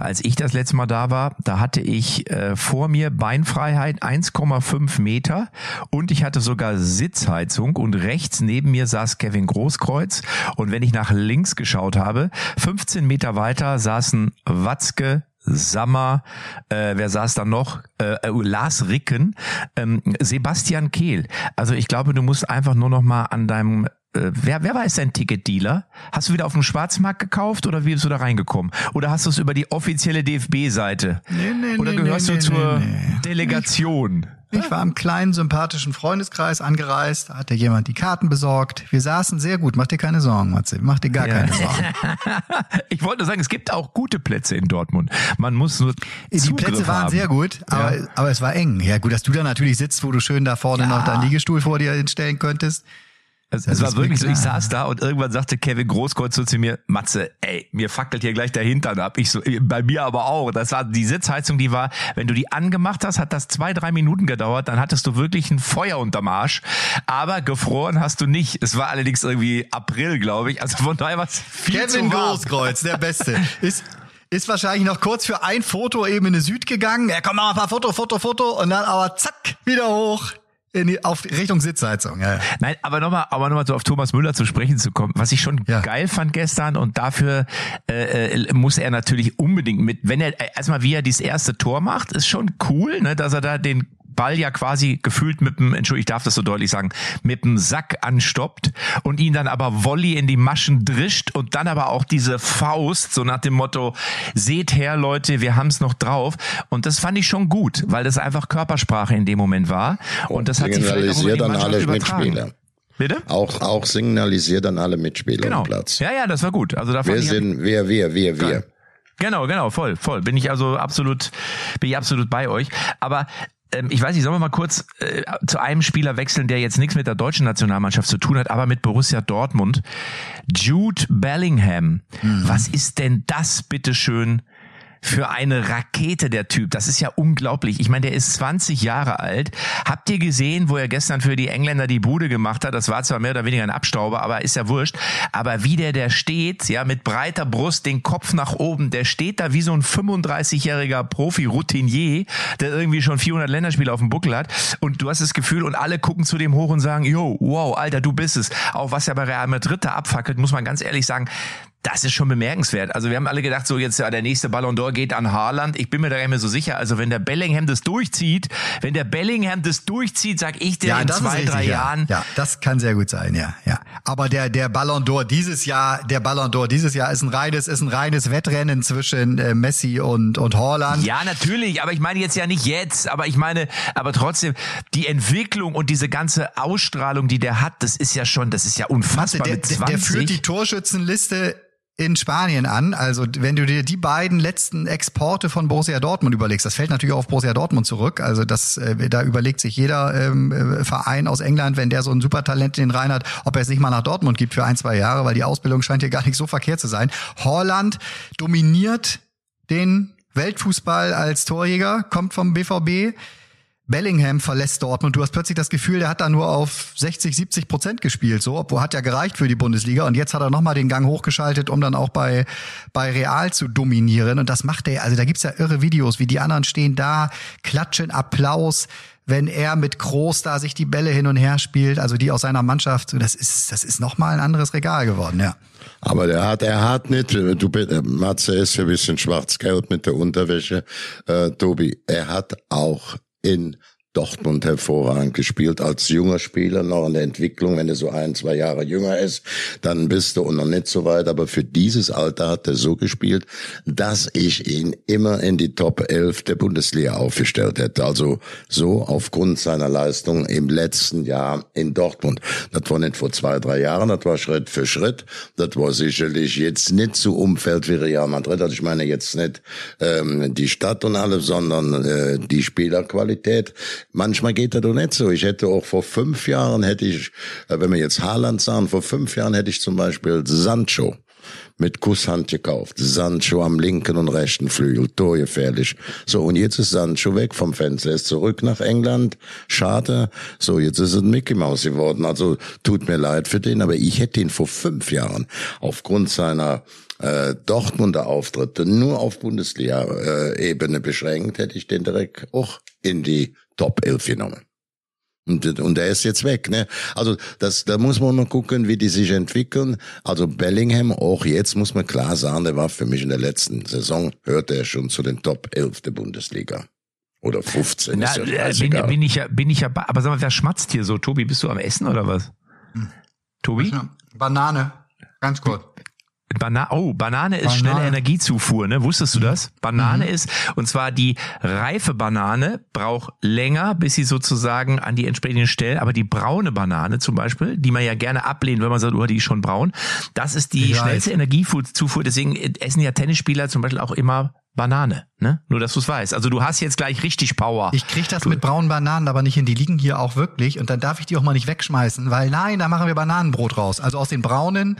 Als ich das letzte Mal da war, da hatte ich äh, vor mir Beinfreiheit 1,5 Meter und ich hatte sogar Sitzheizung und rechts neben mir saß Kevin Großkreuz. Und wenn ich nach links geschaut habe, 15 Meter weiter saßen Watzke, Sammer, äh, wer saß da noch? Äh, äh, Lars Ricken, ähm, Sebastian Kehl. Also ich glaube, du musst einfach nur noch mal an deinem äh, Wer, wer war jetzt dein Ticketdealer? Hast du wieder auf dem Schwarzmarkt gekauft oder wie bist du da reingekommen? Oder hast du es über die offizielle DFB-Seite? Nee, nee, oder nee, gehörst nee, du zur nee, nee. Delegation? Ich war im kleinen, sympathischen Freundeskreis angereist, da hat dir jemand die Karten besorgt. Wir saßen sehr gut, mach dir keine Sorgen, Matze, mach dir gar Ja. keine Sorgen. (laughs) Ich wollte nur sagen, es gibt auch gute Plätze in Dortmund. Man muss nur Die Zugriff Plätze waren haben. sehr gut, aber, Ja. aber es war eng. Ja gut, dass du da natürlich sitzt, wo du schön da vorne Ja. noch deinen Liegestuhl vor dir hinstellen könntest. Es, Das es war wirklich so, ich saß da und irgendwann sagte Kevin Großkreuz so zu mir, Matze, ey, mir fackelt hier gleich der Hintern ab. Ich so, "Ey, bei mir aber auch. Das war die Sitzheizung, die war, wenn du die angemacht hast, hat das zwei, drei Minuten gedauert, dann hattest du wirklich ein Feuer unterm Arsch. Aber gefroren hast du nicht. Es war allerdings irgendwie April, glaube ich. Also von daher war es viel Kevin zu warm. Großkreuz, der Beste. Ist, ist wahrscheinlich noch kurz für ein Foto eben in die Süd gegangen. Ja, komm, mal ein paar Foto, Foto, Foto. Und dann aber zack, wieder hoch in die, auf Richtung Sitzheizung. Ja. Nein, aber nochmal, aber nochmal so auf Thomas Müller zu sprechen zu kommen, was ich schon Ja. geil fand gestern und dafür äh, äh, muss er natürlich unbedingt mit, wenn er äh, erstmal wie er dieses erste Tor macht, ist schon cool, ne, dass er da den Ball ja quasi gefühlt mit dem, Entschuldigung, ich darf das so deutlich sagen, mit dem Sack anstoppt und ihn dann aber Volley in die Maschen drischt und dann aber auch diese Faust, so nach dem Motto, seht her Leute, wir haben's noch drauf und das fand ich schon gut, weil das einfach Körpersprache in dem Moment war und das hat sich vielleicht auch über Signalisiert die an Mannschaft alle übertragen. Mitspieler. Bitte? Auch, auch signalisiert an alle Mitspieler Genau. am Platz. Ja, ja, das war gut. Also da Wir sind, wir, wir, wir, wir. Geil. Genau, genau, voll, voll. Bin ich also absolut, bin ich absolut bei euch. Aber ich weiß nicht, sollen wir mal kurz äh, zu einem Spieler wechseln, der jetzt nichts mit der deutschen Nationalmannschaft zu tun hat, aber mit Borussia Dortmund. Jude Bellingham. Was ist denn das, bitteschön, für eine Rakete, der Typ. Das ist ja unglaublich. Ich meine, der ist 20 Jahre alt. Habt ihr gesehen, wo er gestern für die Engländer die Bude gemacht hat? Das war zwar mehr oder weniger ein Abstauber, aber ist ja wurscht. Aber wie der der steht, ja, mit breiter Brust, den Kopf nach oben, der steht da wie so ein 35-jähriger Profi-Routinier, der irgendwie schon 400 Länderspiele auf dem Buckel hat. Und du hast das Gefühl, und alle gucken zu dem hoch und sagen, yo, wow, Alter, du bist es. Auch was ja bei Real Madrid da abfackelt, muss man ganz ehrlich sagen, das ist schon bemerkenswert. Also wir haben alle gedacht, so jetzt ja, der nächste Ballon d'Or geht an Haaland. Ich bin mir da gar nicht mehr so sicher. Also wenn der Bellingham das durchzieht, wenn der Bellingham das durchzieht, sag ich dir in das zwei, richtig, drei ja. Jahren. Ja, das kann sehr gut sein, ja, ja. Aber der, der Ballon d'Or dieses Jahr, der Ballon d'Or dieses Jahr ist ein reines, ist ein reines Wettrennen zwischen äh, Messi und, und Haaland. Ja, natürlich, aber ich meine jetzt ja nicht jetzt, aber ich meine, aber trotzdem, die Entwicklung und diese ganze Ausstrahlung, die der hat, das ist ja schon, das ist ja Matze, unfassbar der, mit der, 20. der führt die Torschützenliste in Spanien an. Also wenn du dir die beiden letzten Exporte von Borussia Dortmund überlegst, das fällt natürlich auch auf Borussia Dortmund zurück. Also das, äh, da überlegt sich jeder ähm, äh, Verein aus England, wenn der so ein Supertalent in den Reihen hat, ob er es nicht mal nach Dortmund gibt für ein, zwei Jahre, weil die Ausbildung scheint hier gar nicht so verkehrt zu sein. Holland dominiert den Weltfußball als Torjäger, kommt vom BVB. Bellingham verlässt Dortmund. Du hast plötzlich das Gefühl, der hat da nur auf 60, 70 Prozent gespielt, so, obwohl hat ja gereicht für die Bundesliga. Und jetzt hat er nochmal den Gang hochgeschaltet, um dann auch bei, bei Real zu dominieren. Und das macht er, also da gibt's ja irre Videos, wie die anderen stehen da, klatschen Applaus, wenn er mit Groß da sich die Bälle hin und her spielt, also die aus seiner Mannschaft. Das ist, das ist nochmal ein anderes Regal geworden, ja. Aber der hat, er hat nicht, du, äh, Matze ist ja ein bisschen schwarz-gelb mit der Unterwäsche, äh, Tobi, er hat auch in Dortmund hervorragend gespielt als junger Spieler noch in der Entwicklung. Wenn er so ein, zwei Jahre jünger ist, dann bist du noch nicht so weit. Aber für dieses Alter hat er so gespielt, dass ich ihn immer in die Top 11 der Bundesliga aufgestellt hätte. Also so aufgrund seiner Leistung im letzten Jahr in Dortmund. Das war nicht vor zwei, drei Jahren, das war Schritt für Schritt. Das war sicherlich jetzt nicht so Umfeld wie Real Madrid. Also ich meine jetzt nicht ähm, die Stadt und alles, sondern äh, die Spielerqualität. Manchmal geht das doch nicht so. Ich hätte auch vor fünf Jahren hätte ich, äh, wenn wir jetzt Haaland sagen, vor fünf Jahren hätte ich zum Beispiel Sancho mit Kusshand gekauft. Sancho am linken und rechten Flügel, torgefährlich. So, und jetzt ist Sancho weg vom Fenster, er ist zurück nach England. Schade. So, jetzt ist es ein Mickey Mouse geworden. Also, tut mir leid für den, aber ich hätte ihn vor fünf Jahren aufgrund seiner äh, Dortmunder Auftritte nur auf Bundesliga-Ebene beschränkt, hätte ich den direkt auch in die Top 11 genommen. Und, und er ist jetzt weg, ne? Also das, da muss man mal gucken, wie die sich entwickeln. Also Bellingham, auch jetzt muss man klar sagen, der war für mich in der letzten Saison, hörte er schon zu den Top 11 der Bundesliga. Oder 15, Na, ist ja äh, bin, bin ich ja, bin ich ja, aber sag mal, wer schmatzt hier so? Tobi, bist du am Essen oder was? Hm. Tobi? Banane, ganz kurz. Bana oh, Banane ist Banane. schnelle Energiezufuhr, ne? Wusstest du das? Banane ist, und zwar die reife Banane braucht länger, bis sie sozusagen an die entsprechenden Stellen, aber die braune Banane zum Beispiel, die man ja gerne ablehnt, wenn man sagt, oh, die ist schon braun, das ist die weiß. schnellste Energiezufuhr, deswegen essen ja Tennisspieler zum Beispiel auch immer Banane, ne? Nur, dass du es weißt. Also du hast jetzt gleich richtig Power. Ich krieg das mit braunen Bananen aber nicht hin. Die liegen hier auch wirklich. Und dann darf ich die auch mal nicht wegschmeißen, weil nein, da machen wir Bananenbrot raus. Also aus den braunen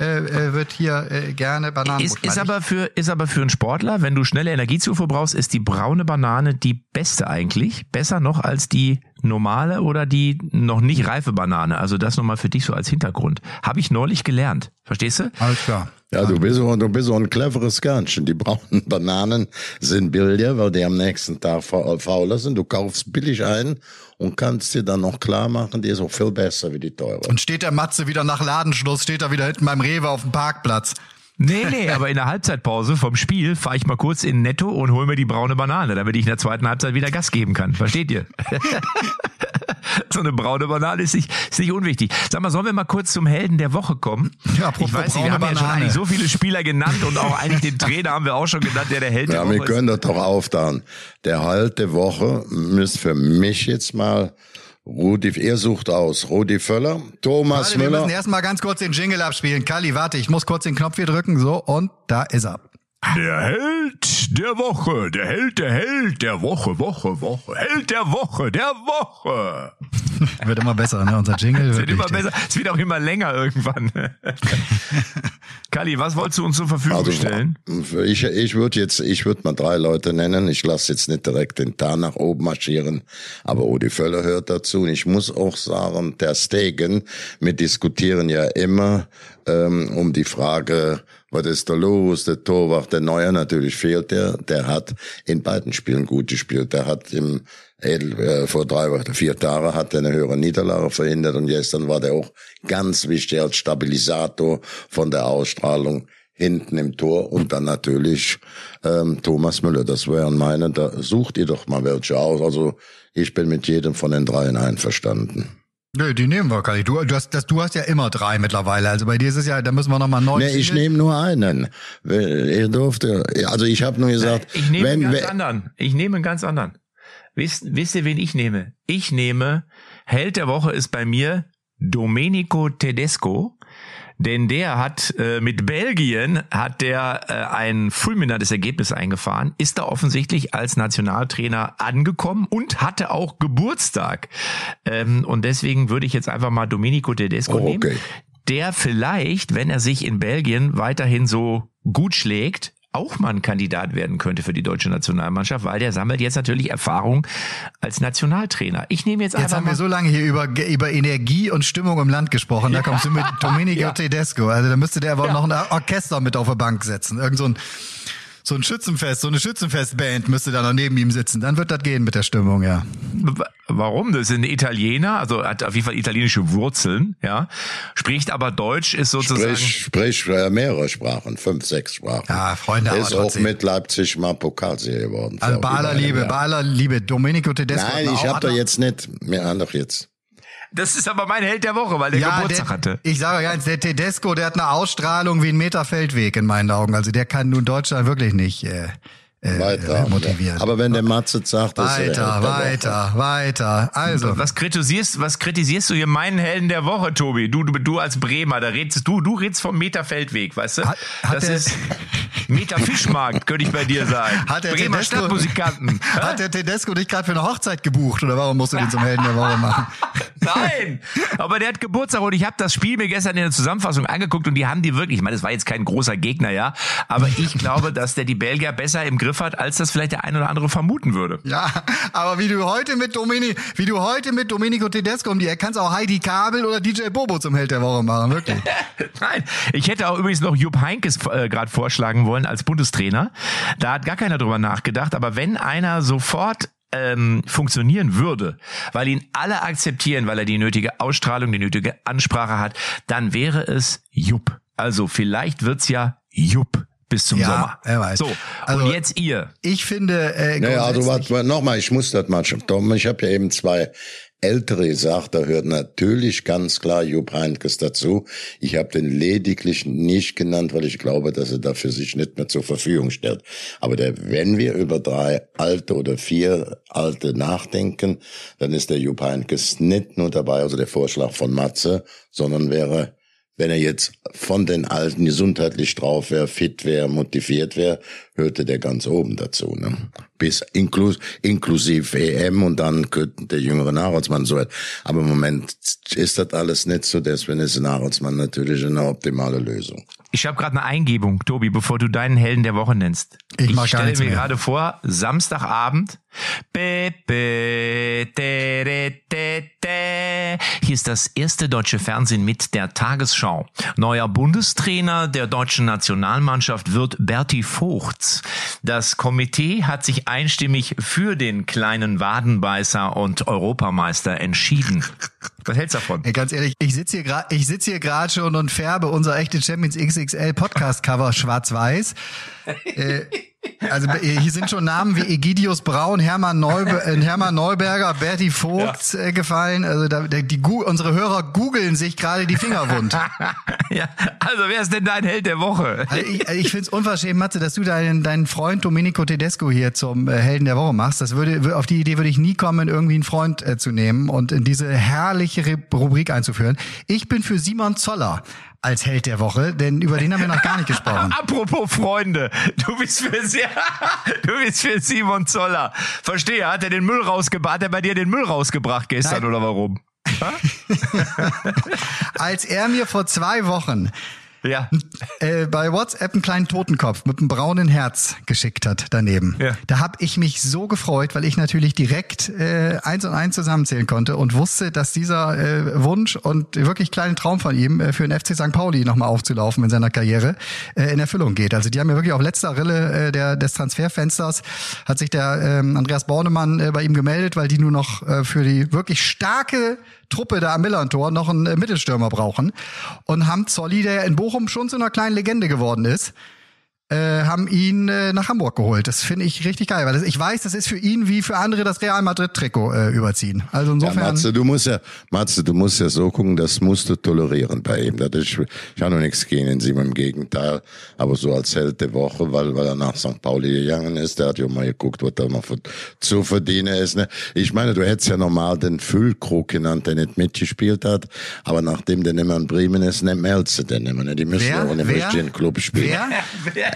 äh, äh, wird hier äh, gerne Bananenbrot. Ist, ist, aber für, ist aber für einen Sportler, wenn du schnelle Energiezufuhr brauchst, ist die braune Banane die beste eigentlich. Besser noch als die normale oder die noch nicht reife Banane. Also das nochmal für dich so als Hintergrund. Habe ich neulich gelernt. Verstehst du? Alles klar. Ja, du bist, so, du bist so ein cleveres Körnchen. Die braunen Bananen sind billiger, weil die am nächsten Tag fa- fauler sind. Du kaufst billig ein und kannst dir dann noch klar machen, die ist auch viel besser wie die teure. Und steht der Matze wieder nach Ladenschluss, steht er wieder hinten beim Rewe auf dem Parkplatz. Nee, nee, (laughs) aber in der Halbzeitpause vom Spiel fahre ich mal kurz in Netto und hole mir die braune Banane, damit ich in der zweiten Halbzeit wieder Gas geben kann. Versteht ihr? (laughs) (laughs) so eine braune Banane ist nicht, ist nicht unwichtig. Sag mal, sollen wir mal kurz zum Helden der Woche kommen? Ja, ich weiß nicht, wir haben braune ja schon Banane. eigentlich so viele Spieler genannt und auch eigentlich den Trainer haben wir auch schon genannt, der der Held der Ja, Woche wir ist. können das doch auftauen. Der Halt der Woche müsste für mich jetzt mal Rudi, er sucht aus. Rudi Völler, Thomas Warte, wir Müller. müssen erstmal ganz kurz den Jingle abspielen. Kalli, warte, ich muss kurz den Knopf hier drücken. So, und da ist er. Der Held der Woche, der Held, der Held der Woche, Woche, Woche, Held der Woche, der Woche. Wird immer besser, ne? Unser Jingle (laughs) Es wird wird immer besser, es wird auch immer länger irgendwann. (laughs) Kali, was wolltest du uns zur Verfügung Also, stellen? ich, ich würde jetzt, ich würde mal drei Leute nennen. Ich lasse jetzt nicht direkt den Tarn nach oben marschieren, aber Rudi Völler hört dazu. Und ich muss auch sagen, der Stegen, wir diskutieren ja immer ähm, um die Frage, was ist da los? Der Torwart, der Neuer natürlich fehlt der. Der hat in beiden Spielen gut gespielt. Der hat im Edel, äh, vor drei oder vier Tagen hat er eine höhere Niederlage verhindert und gestern war der auch ganz wichtig als Stabilisator von der Ausstrahlung hinten im Tor und dann natürlich ähm, Thomas Müller. Das wären meine, da sucht ihr doch mal welche aus. Also ich bin mit jedem von den dreien einverstanden. Nö, die nehmen wir, Kalli. Du, du, hast, das, du hast ja immer drei mittlerweile. Also bei dir ist es ja, da müssen wir nochmal neu. Nee, ich nehme nur einen. Ihr durfte, also ich habe nur gesagt, Ich nehme wenn, einen ganz wenn anderen. Ich nehme einen ganz anderen. Wisst, wisst ihr, wen ich nehme? Ich nehme, Held der Woche ist bei mir Domenico Tedesco. Denn der hat äh, mit Belgien hat der äh, ein fulminantes Ergebnis eingefahren, ist da offensichtlich als Nationaltrainer angekommen und hatte auch Geburtstag. Ähm, und deswegen würde ich jetzt einfach mal Domenico Tedesco Oh, nehmen, okay. der vielleicht, wenn er sich in Belgien weiterhin so gut schlägt, auch mal ein Kandidat werden könnte für die deutsche Nationalmannschaft, weil der sammelt jetzt natürlich Erfahrung als Nationaltrainer. Ich nehme jetzt, Jetzt einfach haben mal wir so lange hier über, über Energie und Stimmung im Land gesprochen. Da kommst du mit Domenico (laughs) Tedesco. Also da müsste der aber noch ein Orchester mit auf der Bank setzen. Irgend so ein, so ein Schützenfest, so eine Schützenfestband müsste da noch neben ihm sitzen. Dann wird das gehen mit der Stimmung, ja. Warum? Das ist ein Italiener, also hat auf jeden Fall italienische Wurzeln, ja, spricht aber Deutsch, ist sozusagen. sprich, sprich äh, mehrere Sprachen, fünf, sechs Sprachen. Ja, Freunde, aber Ist auch mit Leipzig mal Pokalsieger geworden. Also einem Liebe, Jahr. bei aller Liebe, Domenico Tedesco. Nein, ich hab auch- jetzt nicht, mehr doch jetzt. Das ist aber mein Held der Woche, weil der Geburtstag der, hatte. Ich sage ganz, der Tedesco, der hat eine Ausstrahlung wie ein Meter Feldweg in meinen Augen. Also der kann nun Deutschland wirklich nicht äh, äh, Weiter. äh, motivieren. Aber wenn der Matze sagt, weiter, weiter, weiter. Also, Was kritisierst, was kritisierst du hier meinen Helden der Woche, Tobi? Du, du, du als Bremer, da redest du, du redest vom Meter Feldweg, weißt du? Hat- hat das ist Meter Fischmarkt, könnte ich bei dir sagen. Hat der Bremer Tedesco- Stadtmusikanten. (laughs) hat der Tedesco dich gerade für eine Hochzeit gebucht oder warum musst du den zum Helden der Woche machen? (laughs) Nein, aber der hat Geburtstag und ich habe das Spiel mir gestern in der Zusammenfassung angeguckt und die haben die wirklich, ich meine, das war jetzt kein großer Gegner, ja, aber ich glaube, dass der die Belgier besser im Griff hat, als das vielleicht der ein oder andere vermuten würde. Ja, aber wie du heute mit Domini, wie du heute mit Domenico Tedesco um die Ecke kannst auch Heidi Kabel oder DJ Bobo zum Held der Woche machen, wirklich. (laughs) Nein, ich hätte auch übrigens noch Jupp Heinkes äh, gerade vorschlagen wollen als Bundestrainer. Da hat gar keiner drüber nachgedacht, aber wenn einer sofort ähm, funktionieren würde, weil ihn alle akzeptieren, weil er die nötige Ausstrahlung, die nötige Ansprache hat, dann wäre es Jupp. Also vielleicht wird's ja Jupp bis zum Ja, Sommer. wer weiß. So, Also- und jetzt ihr. Ich finde, äh, Naja, also warte, nochmal, ich muss das mal, Tom, ich habe ja eben zwei Ältere sagt, da hört natürlich ganz klar Jupp Heynckes dazu. Ich habe den lediglich nicht genannt, weil ich glaube, dass er dafür sich nicht mehr zur Verfügung stellt. Aber der, wenn wir über drei alte oder vier alte nachdenken, dann ist der Jupp Heynckes nicht nur dabei, also der Vorschlag von Matze, sondern wäre wenn er jetzt von den Alten gesundheitlich drauf wäre, fit wäre, motiviert wäre, hörte der ganz oben dazu. Ne? Bis inklus inklusiv EM und dann könnte der jüngere Nachholzmann so. Aber im Moment ist das alles nicht so, deswegen ist Nachholzmann natürlich eine optimale Lösung. Ich habe gerade eine Eingebung, Tobi, bevor du deinen Helden der Woche nennst. Ich Ich, stelle mir gerade vor, Samstagabend. Hier ist das erste deutsche Fernsehen mit der Tagesschau. Neuer Bundestrainer der deutschen Nationalmannschaft wird Berti Vogts. Das Komitee hat sich einstimmig für den kleinen Wadenbeißer und Europameister entschieden. Was hältst du davon? Ey, ganz ehrlich, ich sitze hier gerade, ich sitze hier gerade schon und färbe unser echte Champions XXL Podcast Cover schwarz-weiß. äh, also äh, hier sind schon Namen wie Egidius Braun, Hermann, Neube äh, Hermann Neuberger, Berti Vogt äh, gefallen. Also da, die, unsere Hörer googeln sich gerade die Finger wund. (laughs) ja, also wer ist denn dein Held der Woche? Also ich ich finde es unverschämt, Matze, dass du deinen, deinen Freund Domenico Tedesco hier zum Helden der Woche machst. Das würde, auf die Idee würde ich nie kommen, irgendwie einen Freund äh, zu nehmen und in diese herrliche Rubrik einzuführen. Ich bin für Simon Zoller als Held der Woche, denn über den haben wir noch gar nicht (laughs) gesprochen. Apropos Freunde, du bist für (laughs) du bist für Simon Zoller. Verstehe, hat er den Müll rausgebracht, hat er bei dir den Müll rausgebracht gestern Nein. oder warum? (laughs) Als er mir vor zwei Wochen Ja. äh, bei WhatsApp einen kleinen Totenkopf mit einem braunen Herz geschickt hat daneben. Ja. Da habe ich mich so gefreut, weil ich natürlich direkt äh, eins und eins zusammenzählen konnte und wusste, dass dieser äh, Wunsch und wirklich kleine Traum von ihm, äh, für den FC St. Pauli nochmal aufzulaufen in seiner Karriere, äh, in Erfüllung geht. Also die haben ja wirklich auf letzter Rille äh, der, des Transferfensters hat sich der ähm, Andreas Bornemann äh, bei ihm gemeldet, weil die nur noch äh, für die wirklich starke Truppe da am Millantor noch einen äh, Mittelstürmer brauchen und haben Zolli, der in Bochum schon zu einer kleinen Legende geworden ist, äh, haben ihn äh, nach Hamburg geholt. Das finde ich richtig geil, weil das, ich weiß, das ist für ihn wie für andere das Real Madrid Trikot äh, überziehen. Also Ja, insofern Matze, du musst ja, Matze, du musst ja so gucken, das musst du tolerieren bei ihm. Das ist, ich habe noch nichts gegen ihn, Simon, im Gegenteil. Aber so als Held der Woche, weil, weil er nach St. Pauli gegangen ist, der hat ja mal geguckt, was da noch für, zu verdienen ist. Ne? Ich meine, du hättest ja normal den Füllkrug genannt, der nicht mitgespielt hat. Aber nachdem der nicht mehr in Bremen ist, nimmt Melze den nicht mehr. Ne? Die müssen Wer? auch in dem Wer? richtigen Club spielen. wer? (laughs)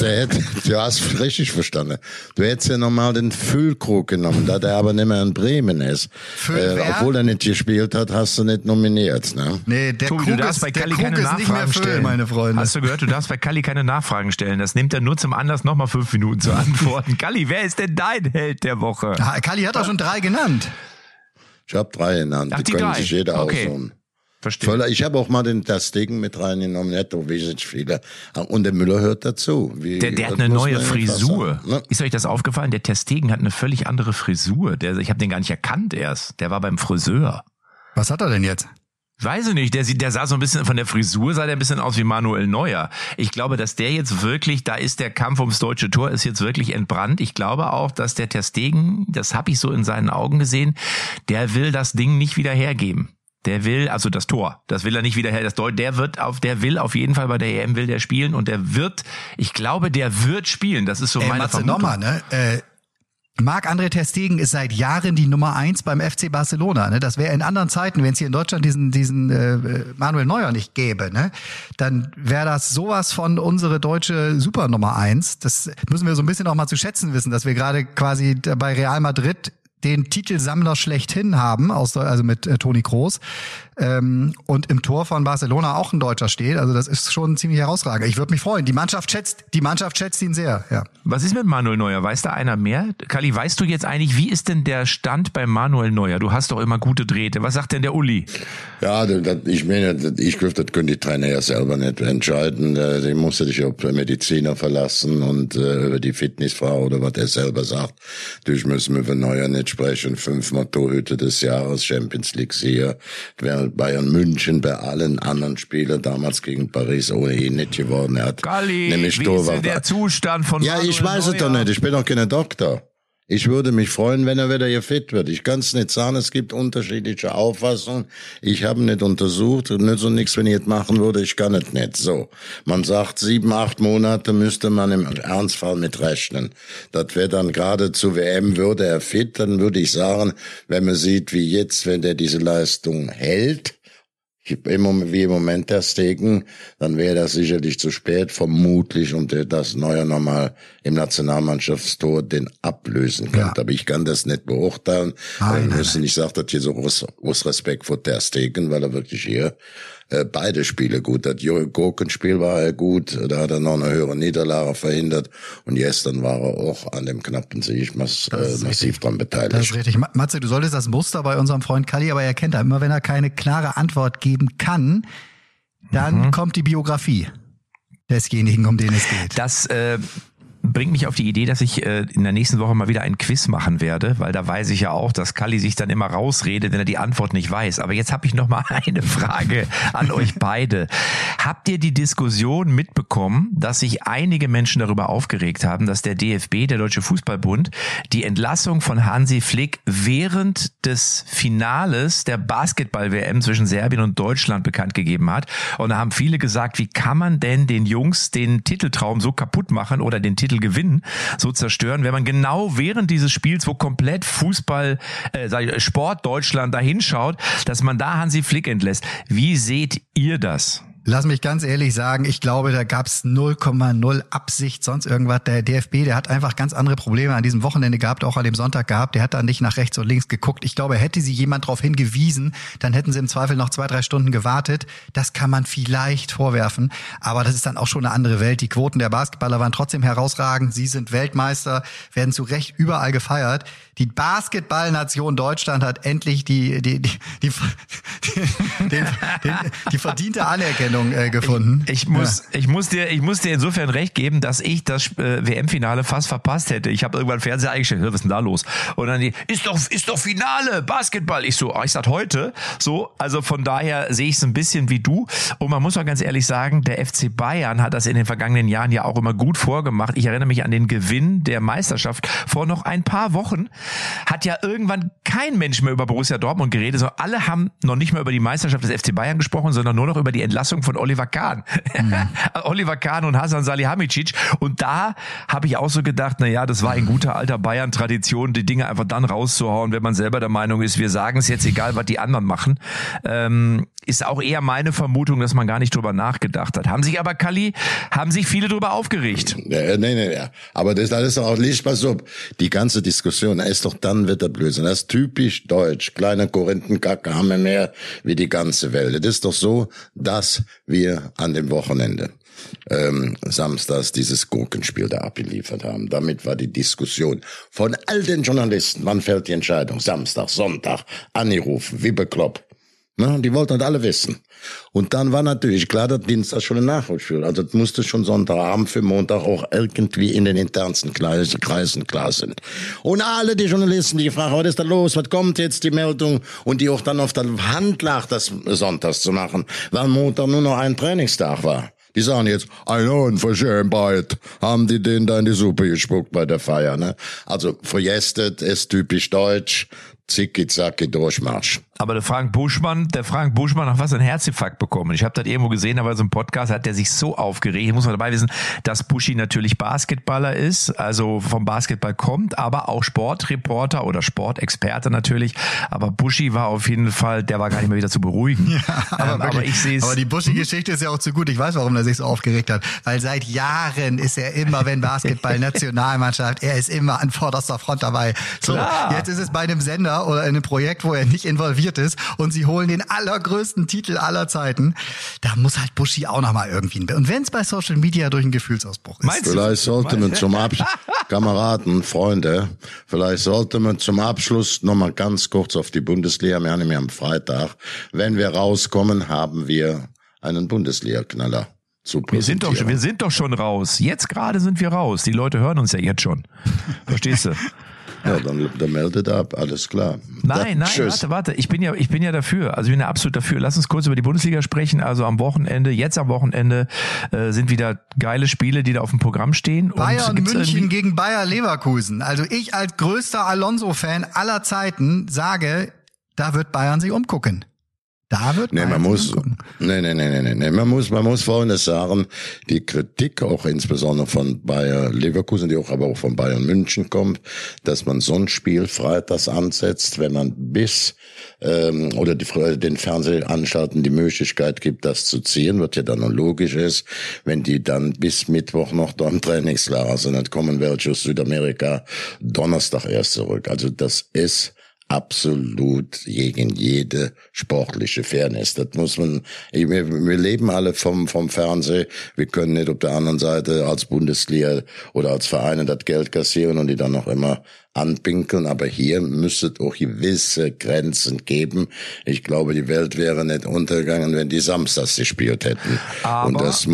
Der hätte, du hast richtig verstanden. Du hättest ja normal den Füllkrug genommen, da der aber nicht mehr in Bremen ist. Äh, obwohl er nicht gespielt hat, hast du nicht nominiert. Ne? Nee, der Tobi, Krug du darfst ist, bei Kalli keine ist nicht mehr Nachfragen Füll, stellen. meine Freunde. Hast du gehört, du darfst bei Kalli keine Nachfragen stellen. Das nimmt er nur zum Anlass, nochmal fünf Minuten zu antworten. (laughs) Kalli, wer ist denn dein Held der Woche? Ah, Kali hat doch schon drei genannt. Ich habe drei genannt, Ach, die, die können drei. sich jeder Okay. aussuchen. Verstehe. Völler, ich habe auch mal den das Ding mit reingenommen, wesentlich viele. Und der Müller hört dazu. Wie, Der, der hat eine neue Frisur. ne? Ist euch das aufgefallen? Der Testegen hat eine völlig andere Frisur. Der, ich habe den gar nicht erkannt erst. Der war beim Friseur. Was hat er denn jetzt? Weiß ich nicht, der, sieht, der sah so ein bisschen, von der Frisur sah der ein bisschen aus wie Manuel Neuer. Ich glaube, dass der jetzt wirklich, da ist der Kampf ums deutsche Tor, ist jetzt wirklich entbrannt. Ich glaube auch, dass der Ter Stegen, das habe ich so in seinen Augen gesehen, der will das Ding nicht wieder hergeben. Der will, also das Tor, das will er nicht wieder her. Das Deu- der wird auf, der will auf jeden Fall bei der EM will der spielen und der wird, ich glaube, der wird spielen. Das ist so Ey, meine Matze, Vermutung. nochmal, ne? Äh, Marc-André Ter Stegen ist seit Jahren die Nummer eins beim FC Barcelona. Ne? Das wäre in anderen Zeiten, wenn es hier in Deutschland diesen, diesen äh, Manuel Neuer nicht gäbe, ne? dann wäre das sowas von unsere deutsche Super Nummer eins. Das müssen wir so ein bisschen auch mal zu schätzen wissen, dass wir gerade quasi bei Real Madrid den Titelsammler schlechthin haben, also mit äh, Toni Kroos. Ähm, und im Tor von Barcelona auch ein Deutscher steht. Also das ist schon ziemlich herausragend. Ich würde mich freuen. Die Mannschaft schätzt, die Mannschaft schätzt ihn sehr. Ja. Was ist mit Manuel Neuer? Weiß da einer mehr? Kali, weißt du jetzt eigentlich, wie ist denn der Stand bei Manuel Neuer? Du hast doch immer gute Drähte. Was sagt denn der Uli? Ja, das, ich meine, das, ich glaube, das können die Trainer ja selber nicht entscheiden. Äh, Die muss sich auf Mediziner verlassen und äh, über die Fitnessfrau oder was er selber sagt. Durch müssen wir über Neuer nicht sprechen. Fünfmal Torhüter des Jahres, Champions League Sieger. Bayern München bei allen anderen Spielern damals gegen Paris ohnehin nicht geworden. Er hat Kali, nämlich wie ist der Zustand von Ja, Manuel ich weiß es Neuer? doch nicht. Ich bin doch kein Doktor. Ich würde mich freuen, wenn er wieder hier fit wird. Ich kann es nicht sagen, es gibt unterschiedliche Auffassungen. Ich habe nicht untersucht und nicht so nichts, wenn ich es machen würde, ich kann es nicht. So. Man sagt, sieben, acht Monate müsste man im Ernstfall mit rechnen. Das wäre dann gerade zu WM würde er fit, dann würde ich sagen, wenn man sieht, wie jetzt, wenn der diese Leistung hält, wie im Moment der Stegen, dann wäre das sicherlich zu spät, vermutlich, und das Neuer nochmal im Nationalmannschaftstor den ablösen könnte. Ja. Aber ich kann das nicht beurteilen. Nein, nein, nein. Ich sage das hier so aus, aus Respekt vor der Stegen, weil er wirklich hier äh, beide Spiele gut. Das Gurkenspiel war er gut, da hat er noch eine höhere Niederlage verhindert und gestern war er auch an dem knappen Sieg mass, äh, massiv richtig. dran beteiligt. Das ist richtig. Matze, du solltest das Muster bei unserem Freund Kalli, aber er kennt da immer, wenn er keine klare Antwort geben kann, dann mhm. kommt die Biografie desjenigen, um den es geht. Das äh, bringt mich auf die Idee, dass ich äh, in der nächsten Woche mal wieder ein Quiz machen werde, weil da weiß ich ja auch, dass Kalli sich dann immer rausredet, wenn er die Antwort nicht weiß. Aber jetzt habe ich noch mal (laughs) eine Frage an euch beide. Habt ihr die Diskussion mitbekommen, dass sich einige Menschen darüber aufgeregt haben, dass der DFB, der Deutsche Fußballbund, die Entlassung von Hansi Flick während des Finales der Basketball-WM zwischen Serbien und Deutschland bekannt gegeben hat? Und da haben viele gesagt, wie kann man denn den Jungs den Titeltraum so kaputt machen oder den Titel Titel gewinnen, so zerstören, wenn man genau während dieses Spiels, wo komplett Fußball, äh, Sport Deutschland da hinschaut, dass man da Hansi Flick entlässt. Wie seht ihr das? Lass mich ganz ehrlich sagen, ich glaube, da gab's 0,0 Absicht, sonst irgendwas. Der DFB, der hat einfach ganz andere Probleme an diesem Wochenende gehabt, auch an dem Sonntag gehabt. Der hat da nicht nach rechts und links geguckt. Ich glaube, hätte sie jemand darauf hingewiesen, dann hätten sie im Zweifel noch zwei, drei Stunden gewartet. Das kann man vielleicht vorwerfen. Aber das ist dann auch schon eine andere Welt. Die Quoten der Basketballer waren trotzdem herausragend. Sie sind Weltmeister, werden zu Recht überall gefeiert. Die Basketballnation Deutschland hat endlich die, die, die, die, die, den, den, die verdiente Anerkennung äh, gefunden. Ich, ich muss, ja. ich muss dir, ich muss dir insofern recht geben, dass ich das äh, WM-Finale fast verpasst hätte. Ich habe irgendwann Fernseher eingestellt, was ist denn da los? Und dann die, ist doch, ist doch Finale, Basketball. Ich so, oh, ich sag heute. So, also von daher sehe ich es ein bisschen wie du. Und man muss auch ganz ehrlich sagen, der FC Bayern hat das in den vergangenen Jahren ja auch immer gut vorgemacht. Ich erinnere mich an den Gewinn der Meisterschaft vor noch ein paar Wochen hat ja irgendwann kein Mensch mehr über Borussia Dortmund geredet, sondern alle haben noch nicht mehr über die Meisterschaft des FC Bayern gesprochen, sondern nur noch über die Entlassung von Oliver Kahn. Mhm. (laughs) Oliver Kahn und Hasan Salihamidzic. Und da habe ich auch so gedacht, na ja, das war in guter alter Bayern-Tradition, die Dinge einfach dann rauszuhauen, wenn man selber der Meinung ist, wir sagen es jetzt egal, was die anderen machen. Ähm, ist auch eher meine Vermutung, dass man gar nicht drüber nachgedacht hat. Haben sich aber, Kali, haben sich viele drüber aufgeregt. Nee, nee, nee. Aber das, ist auch nicht mal so. Die ganze Diskussion ist doch dann wird der Blödsinn. Das ist typisch deutsch. Kleine Korinthenkacke haben wir mehr wie die ganze Welt. Das ist doch so, dass wir an dem Wochenende ähm, samstags dieses Gurkenspiel da abgeliefert haben. Damit war die Diskussion von all den Journalisten, wann fällt die Entscheidung? Samstag, Sonntag, angerufen, wie bekloppt. Ne? Die wollten das alle wissen. Und dann war natürlich klar, dass Dienstag schon ein Nachholspiel. Also das musste schon Sonntagabend für Montag auch irgendwie in den internsten Kreisen klar sind. Und alle die Journalisten, die gefragt haben, was ist da los, was kommt jetzt die Meldung? Und die auch dann auf der Hand lag, das sonntags zu machen, weil Montag nur noch ein Trainingstag war. Die sagen jetzt, eine Unverschämtheit, haben die denen da in die Suppe gespuckt bei der Feier, ne? Also, verjestet ist typisch deutsch, zicki zacki Durchmarsch. Aber der Frank Buschmann, der Frank Buschmann hat was ein Herzinfarkt bekommen. Ich habe das irgendwo gesehen, aber so ein Podcast hat der sich so aufgeregt. Ich muss mal dabei wissen, dass Buschi natürlich Basketballer ist, also vom Basketball kommt, aber auch Sportreporter oder Sportexperte natürlich. Aber Buschi war auf jeden Fall, der war gar nicht mehr wieder zu beruhigen. (laughs) Ja, aber, ähm, aber ich sehe. Aber die Buschi-Geschichte ist ja auch zu gut. Ich weiß, warum er sich so aufgeregt hat. Weil seit Jahren ist er immer, wenn Basketball-Nationalmannschaft, (laughs) er ist immer an vorderster Front dabei. So, Klar. jetzt ist es bei einem Sender oder in einem Projekt, wo er nicht involviert passiert ist und sie holen den allergrößten Titel aller Zeiten, da muss halt Buschi auch noch mal irgendwie und wenn es bei Social Media durch einen Gefühlsausbruch ist. Meinst vielleicht sollte man zum Abschluss (laughs) Kameraden, Freunde, vielleicht sollte man zum Abschluss noch mal ganz kurz auf die Bundesliga, wir haben ja am Freitag, wenn wir rauskommen, haben wir einen Bundesliga-Knaller. Wir sind doch, wir sind doch schon raus. Jetzt gerade sind wir raus. Die Leute hören uns ja jetzt schon. (laughs) Verstehst du? Ja, dann, dann meldet ab, alles klar. Nein, dann, nein, tschüss. warte, warte. Ich bin ja, ich bin ja dafür. Also ich bin ja absolut dafür. Lass uns kurz über die Bundesliga sprechen. Also am Wochenende, jetzt am Wochenende äh, sind wieder geile Spiele, die da auf dem Programm stehen. Bayern Und München irgendwie- gegen Bayer Leverkusen. Also ich als größter Alonso-Fan aller Zeiten sage, da wird Bayern sich umgucken. Da wird Nee, man muss, nee, nee, nee, nee, nee, man muss, man muss Folgendes sagen, die Kritik auch insbesondere von Bayer Leverkusen, die auch aber auch von Bayern München kommt, dass man so ein Spiel freitags ansetzt, wenn man bis, ähm, oder die, den Fernsehanstalten die Möglichkeit gibt, das zu ziehen, wird ja dann logisch ist, wenn die dann bis Mittwoch noch da im Trainingslager sind, dann kommen welche aus Südamerika Donnerstag erst zurück. Also das ist absolut gegen jede sportliche Fairness. Das muss man, wir, wir leben alle vom, vom Fernsehen. Wir können nicht auf der anderen Seite als Bundesliga oder als Vereine das Geld kassieren und die dann noch immer anpinkeln. Aber hier müsste es auch gewisse Grenzen geben. Ich glaube, die Welt wäre nicht untergegangen, wenn die samstags gespielt hätten. Aber- und das,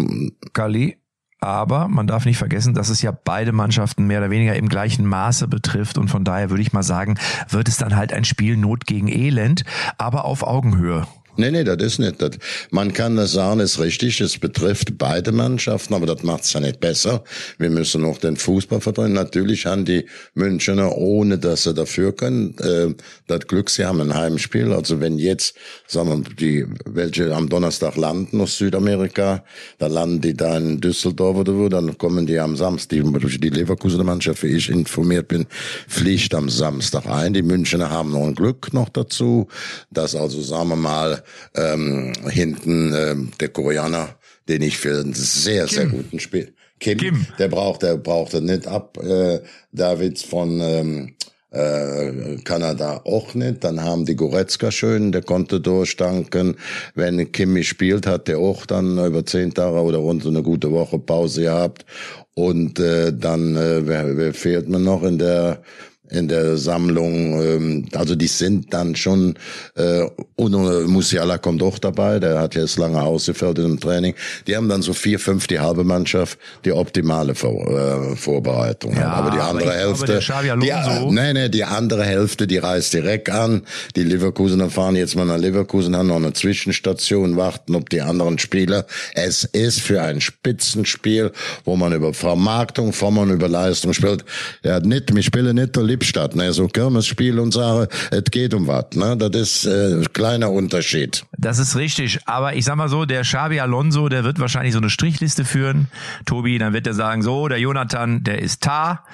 Kali. Aber man darf nicht vergessen, dass es ja beide Mannschaften mehr oder weniger im gleichen Maße betrifft. Und von daher würde ich mal sagen, wird es dann halt ein Spiel Not gegen Elend, aber auf Augenhöhe. Nee, nee, das ist nicht. Das, man kann das sagen, ist richtig. Es betrifft beide Mannschaften, aber das macht's ja nicht besser. Wir müssen noch den Fußball vertreten. Natürlich haben die Münchner, ohne dass sie dafür können, äh, das Glück, sie haben ein Heimspiel. Also wenn jetzt, sagen wir, die, welche am Donnerstag landen aus Südamerika, dann landen die da in Düsseldorf oder wo, dann kommen die am Samstag, die, die Leverkusener Mannschaft, wie ich informiert bin, fliegt am Samstag ein. Die Münchner haben noch ein Glück noch dazu, dass also, sagen wir mal, ähm, hinten ähm, der Koreaner, den ich für einen sehr, sehr guten Spiel. Kim, Kim. der braucht, der braucht er nicht ab. Äh, Davids von ähm, äh, Kanada auch nicht. Dann haben die Goretzka schön, der konnte durchdanken. Wenn Kimi spielt, hat der auch dann über zehn Tage oder rund so eine gute Woche Pause gehabt. Und äh, dann, äh, wer, wer fehlt mir noch in der in der Sammlung, ähm, also die sind dann schon, äh, und äh, Musiala kommt auch dabei, der hat jetzt lange ausgefällt im Training. Die haben dann so vier, fünf, die halbe Mannschaft, die optimale Vor äh, Vorbereitung. Ja, aber die aber andere glaube, Hälfte, die, nee, nee, die andere Hälfte, die reist direkt an. Die Leverkusener fahren jetzt mal nach Leverkusen, haben noch eine Zwischenstation, warten ob die anderen Spieler. Es ist für ein Spitzenspiel, wo man über Vermarktung, wo man über Leistung spielt. Ja, nicht, wir spielen nicht der Lippstadt, ne, so Kirmesspiel und sagen, es geht um was, ne, das ist äh, ein kleiner Unterschied. Das ist richtig. Aber ich sag mal so, der Xabi Alonso, der wird wahrscheinlich so eine Strichliste führen. Tobi, dann wird er sagen, so, der Jonathan, der ist da.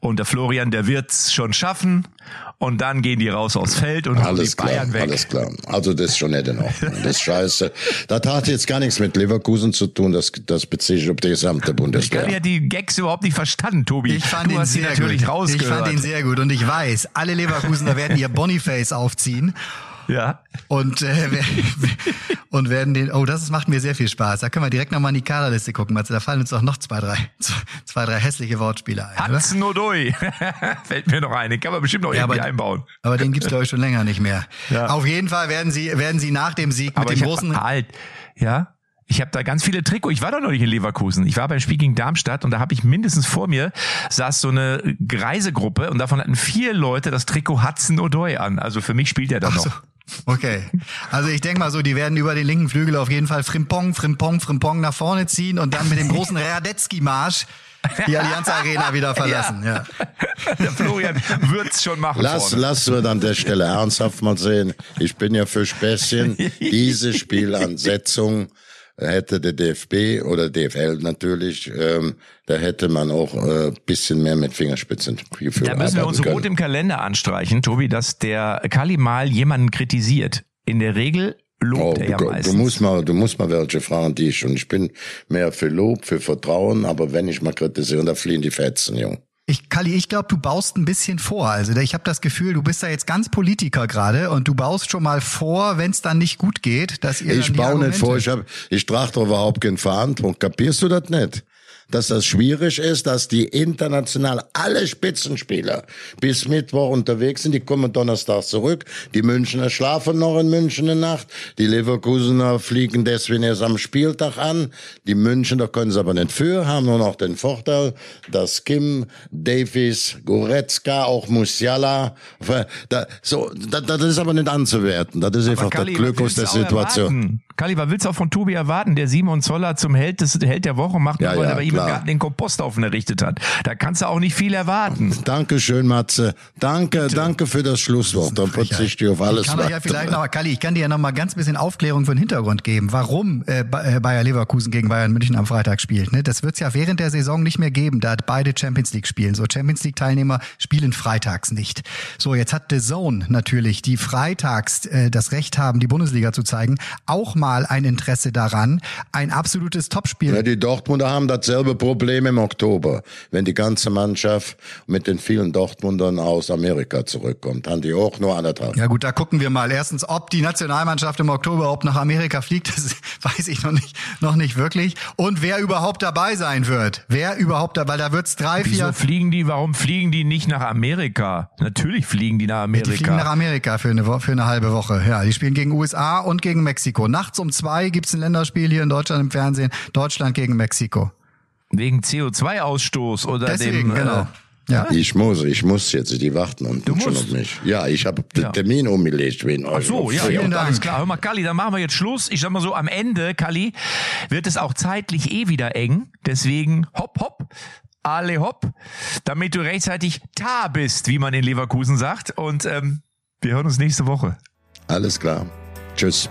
Und der Florian, der wird's schon schaffen. Und dann gehen die raus aufs Feld und Alles klar, Bayern weg. alles klar. Also das ist schon nicht in Ordnung. Das ist scheiße. Das hat jetzt gar nichts mit Leverkusen zu tun, das, das beziehe ich auf die gesamte Ich Bundeswehr. kann ja die Gags überhaupt nicht verstanden, Tobi. Ich fand du ihn hast sie sehr natürlich gut. rausgehört. Ich fand ihn sehr gut und ich weiß, alle Leverkusener werden ihr Boniface aufziehen ja. und äh, (laughs) und werden den. Oh, das ist- macht mir sehr viel Spaß. Da können wir direkt nochmal in die Kaderliste gucken, Matze. Da fallen uns auch noch zwei, drei, (laughs) zwei, drei hässliche Wortspiele ein. Oder? Hudson Odoi. (laughs) Fällt mir noch ein. Den kann man bestimmt noch Ja, irgendwie aber- einbauen. Aber den gibt's glaube ich schon länger nicht mehr. Ja. Auf jeden Fall werden sie werden sie nach dem Sieg mit Aber dem ich hab, großen halt, ja. Ich habe da ganz viele Trikots. Ich war doch noch nicht in Leverkusen. Ich war beim Spiel gegen Darmstadt und da habe ich mindestens vor mir saß so eine Reisegruppe und davon hatten vier Leute das Trikot Hudson Odoi an. Also für mich spielt er da noch. So. Okay. Also ich denke mal so, die werden über den linken Flügel auf jeden Fall Frimpong, Frimpong, Frimpong nach vorne ziehen und dann mit dem großen Radetzky-Marsch die (laughs) Allianz Arena wieder verlassen. Ja. Der Florian wird's schon machen. Lass, vorne. lass wir an der Stelle ernsthaft mal sehen. Ich bin ja für Späßchen. (laughs) Diese Spielansetzung hätte der DFB oder DFL natürlich, ähm, da hätte man auch äh, bisschen mehr mit Fingerspitzengefühl Da müssen wir uns arbeiten rot können. im Kalender anstreichen, Tobi, dass der Kali mal jemanden kritisiert. In der Regel Oh, lobt er ja du, meistens. du musst mal, du musst mal welche fragen, die ich und ich bin mehr für Lob, für Vertrauen, aber wenn ich mal kritisiere, da fliehen die Fetzen, Jung. Ich, Kali, ich glaube, du baust ein bisschen vor. Also ich habe das Gefühl, du bist da jetzt ganz Politiker gerade und du baust schon mal vor, wenn es dann nicht gut geht, dass ihr Ich baue nicht vor, ich hab, ich trage doch überhaupt keine Verantwortung. Kapierst du das nicht? Dass das schwierig ist, dass die international alle Spitzenspieler bis Mittwoch unterwegs sind. Die kommen Donnerstag zurück. Die Münchner schlafen noch in München eine Nacht. Die Leverkusener fliegen deswegen erst am Spieltag an. Die Münchner können sie aber nicht für, haben nur noch den Vorteil, dass Kim, Davies, Goretzka, auch Musiala, (laughs) da, so, da, das ist aber nicht anzuwerten. Das ist einfach das Glück aus der Situation. Erwarten? Kali, was willst du auch von Tobi erwarten, der Simon Zoller zum Held, des, Held der Woche macht, ja, weil ja, er bei ihm gerade den Komposthaufen errichtet hat. Da kannst du auch nicht viel erwarten. Dankeschön, Matze. Danke, Bitte. danke für das Schlusswort. Dann verzichte ich auf alles. Ich kann ja vielleicht noch mal, Kali, ich kann dir ja noch mal ganz bisschen Aufklärung für den Hintergrund geben, warum äh, äh, Bayer Leverkusen gegen Bayern München am Freitag spielt. Ne? Das wird es ja während der Saison nicht mehr geben, da beide Champions League spielen. So Champions League Teilnehmer spielen freitags nicht. So, jetzt hat The Zone natürlich, die freitags äh, das Recht haben, die Bundesliga zu zeigen, auch mal ein Interesse daran, ein absolutes Topspiel. Ja, die Dortmunder haben dasselbe Problem im Oktober. Wenn die ganze Mannschaft mit den vielen Dortmundern aus Amerika zurückkommt, haben die auch nur anderthalb. Ja gut, da gucken wir mal. Erstens, ob die Nationalmannschaft im Oktober überhaupt nach Amerika fliegt, das (laughs) weiß ich noch nicht, noch nicht wirklich. Und wer überhaupt dabei sein wird. Wer überhaupt dabei, weil da wird's drei, Wieso vier. fliegen die, warum fliegen die nicht nach Amerika? Natürlich fliegen die nach Amerika. Die fliegen nach Amerika für eine, für eine halbe Woche. Ja, die spielen gegen USA und gegen Mexiko. Nachts um zwei gibt's ein Länderspiel hier in Deutschland im Fernsehen. Deutschland gegen Mexiko. Wegen CO2-Ausstoß oder Deswegen, dem. Genau. Äh, ja. Ich muss, ich muss jetzt, die warten und du schon auf mich. Ja, ich habe den ja. Termin umgelegt wegen euch. Ach so, ja, ja alles klar. Hör mal, Kali, dann machen wir jetzt Schluss. Ich sag mal so, am Ende, Kali, wird es auch zeitlich eh wieder eng. Deswegen hopp, hopp, alle hopp, damit du rechtzeitig da bist, wie man in Leverkusen sagt. Und ähm, wir hören uns nächste Woche. Alles klar. Tschüss.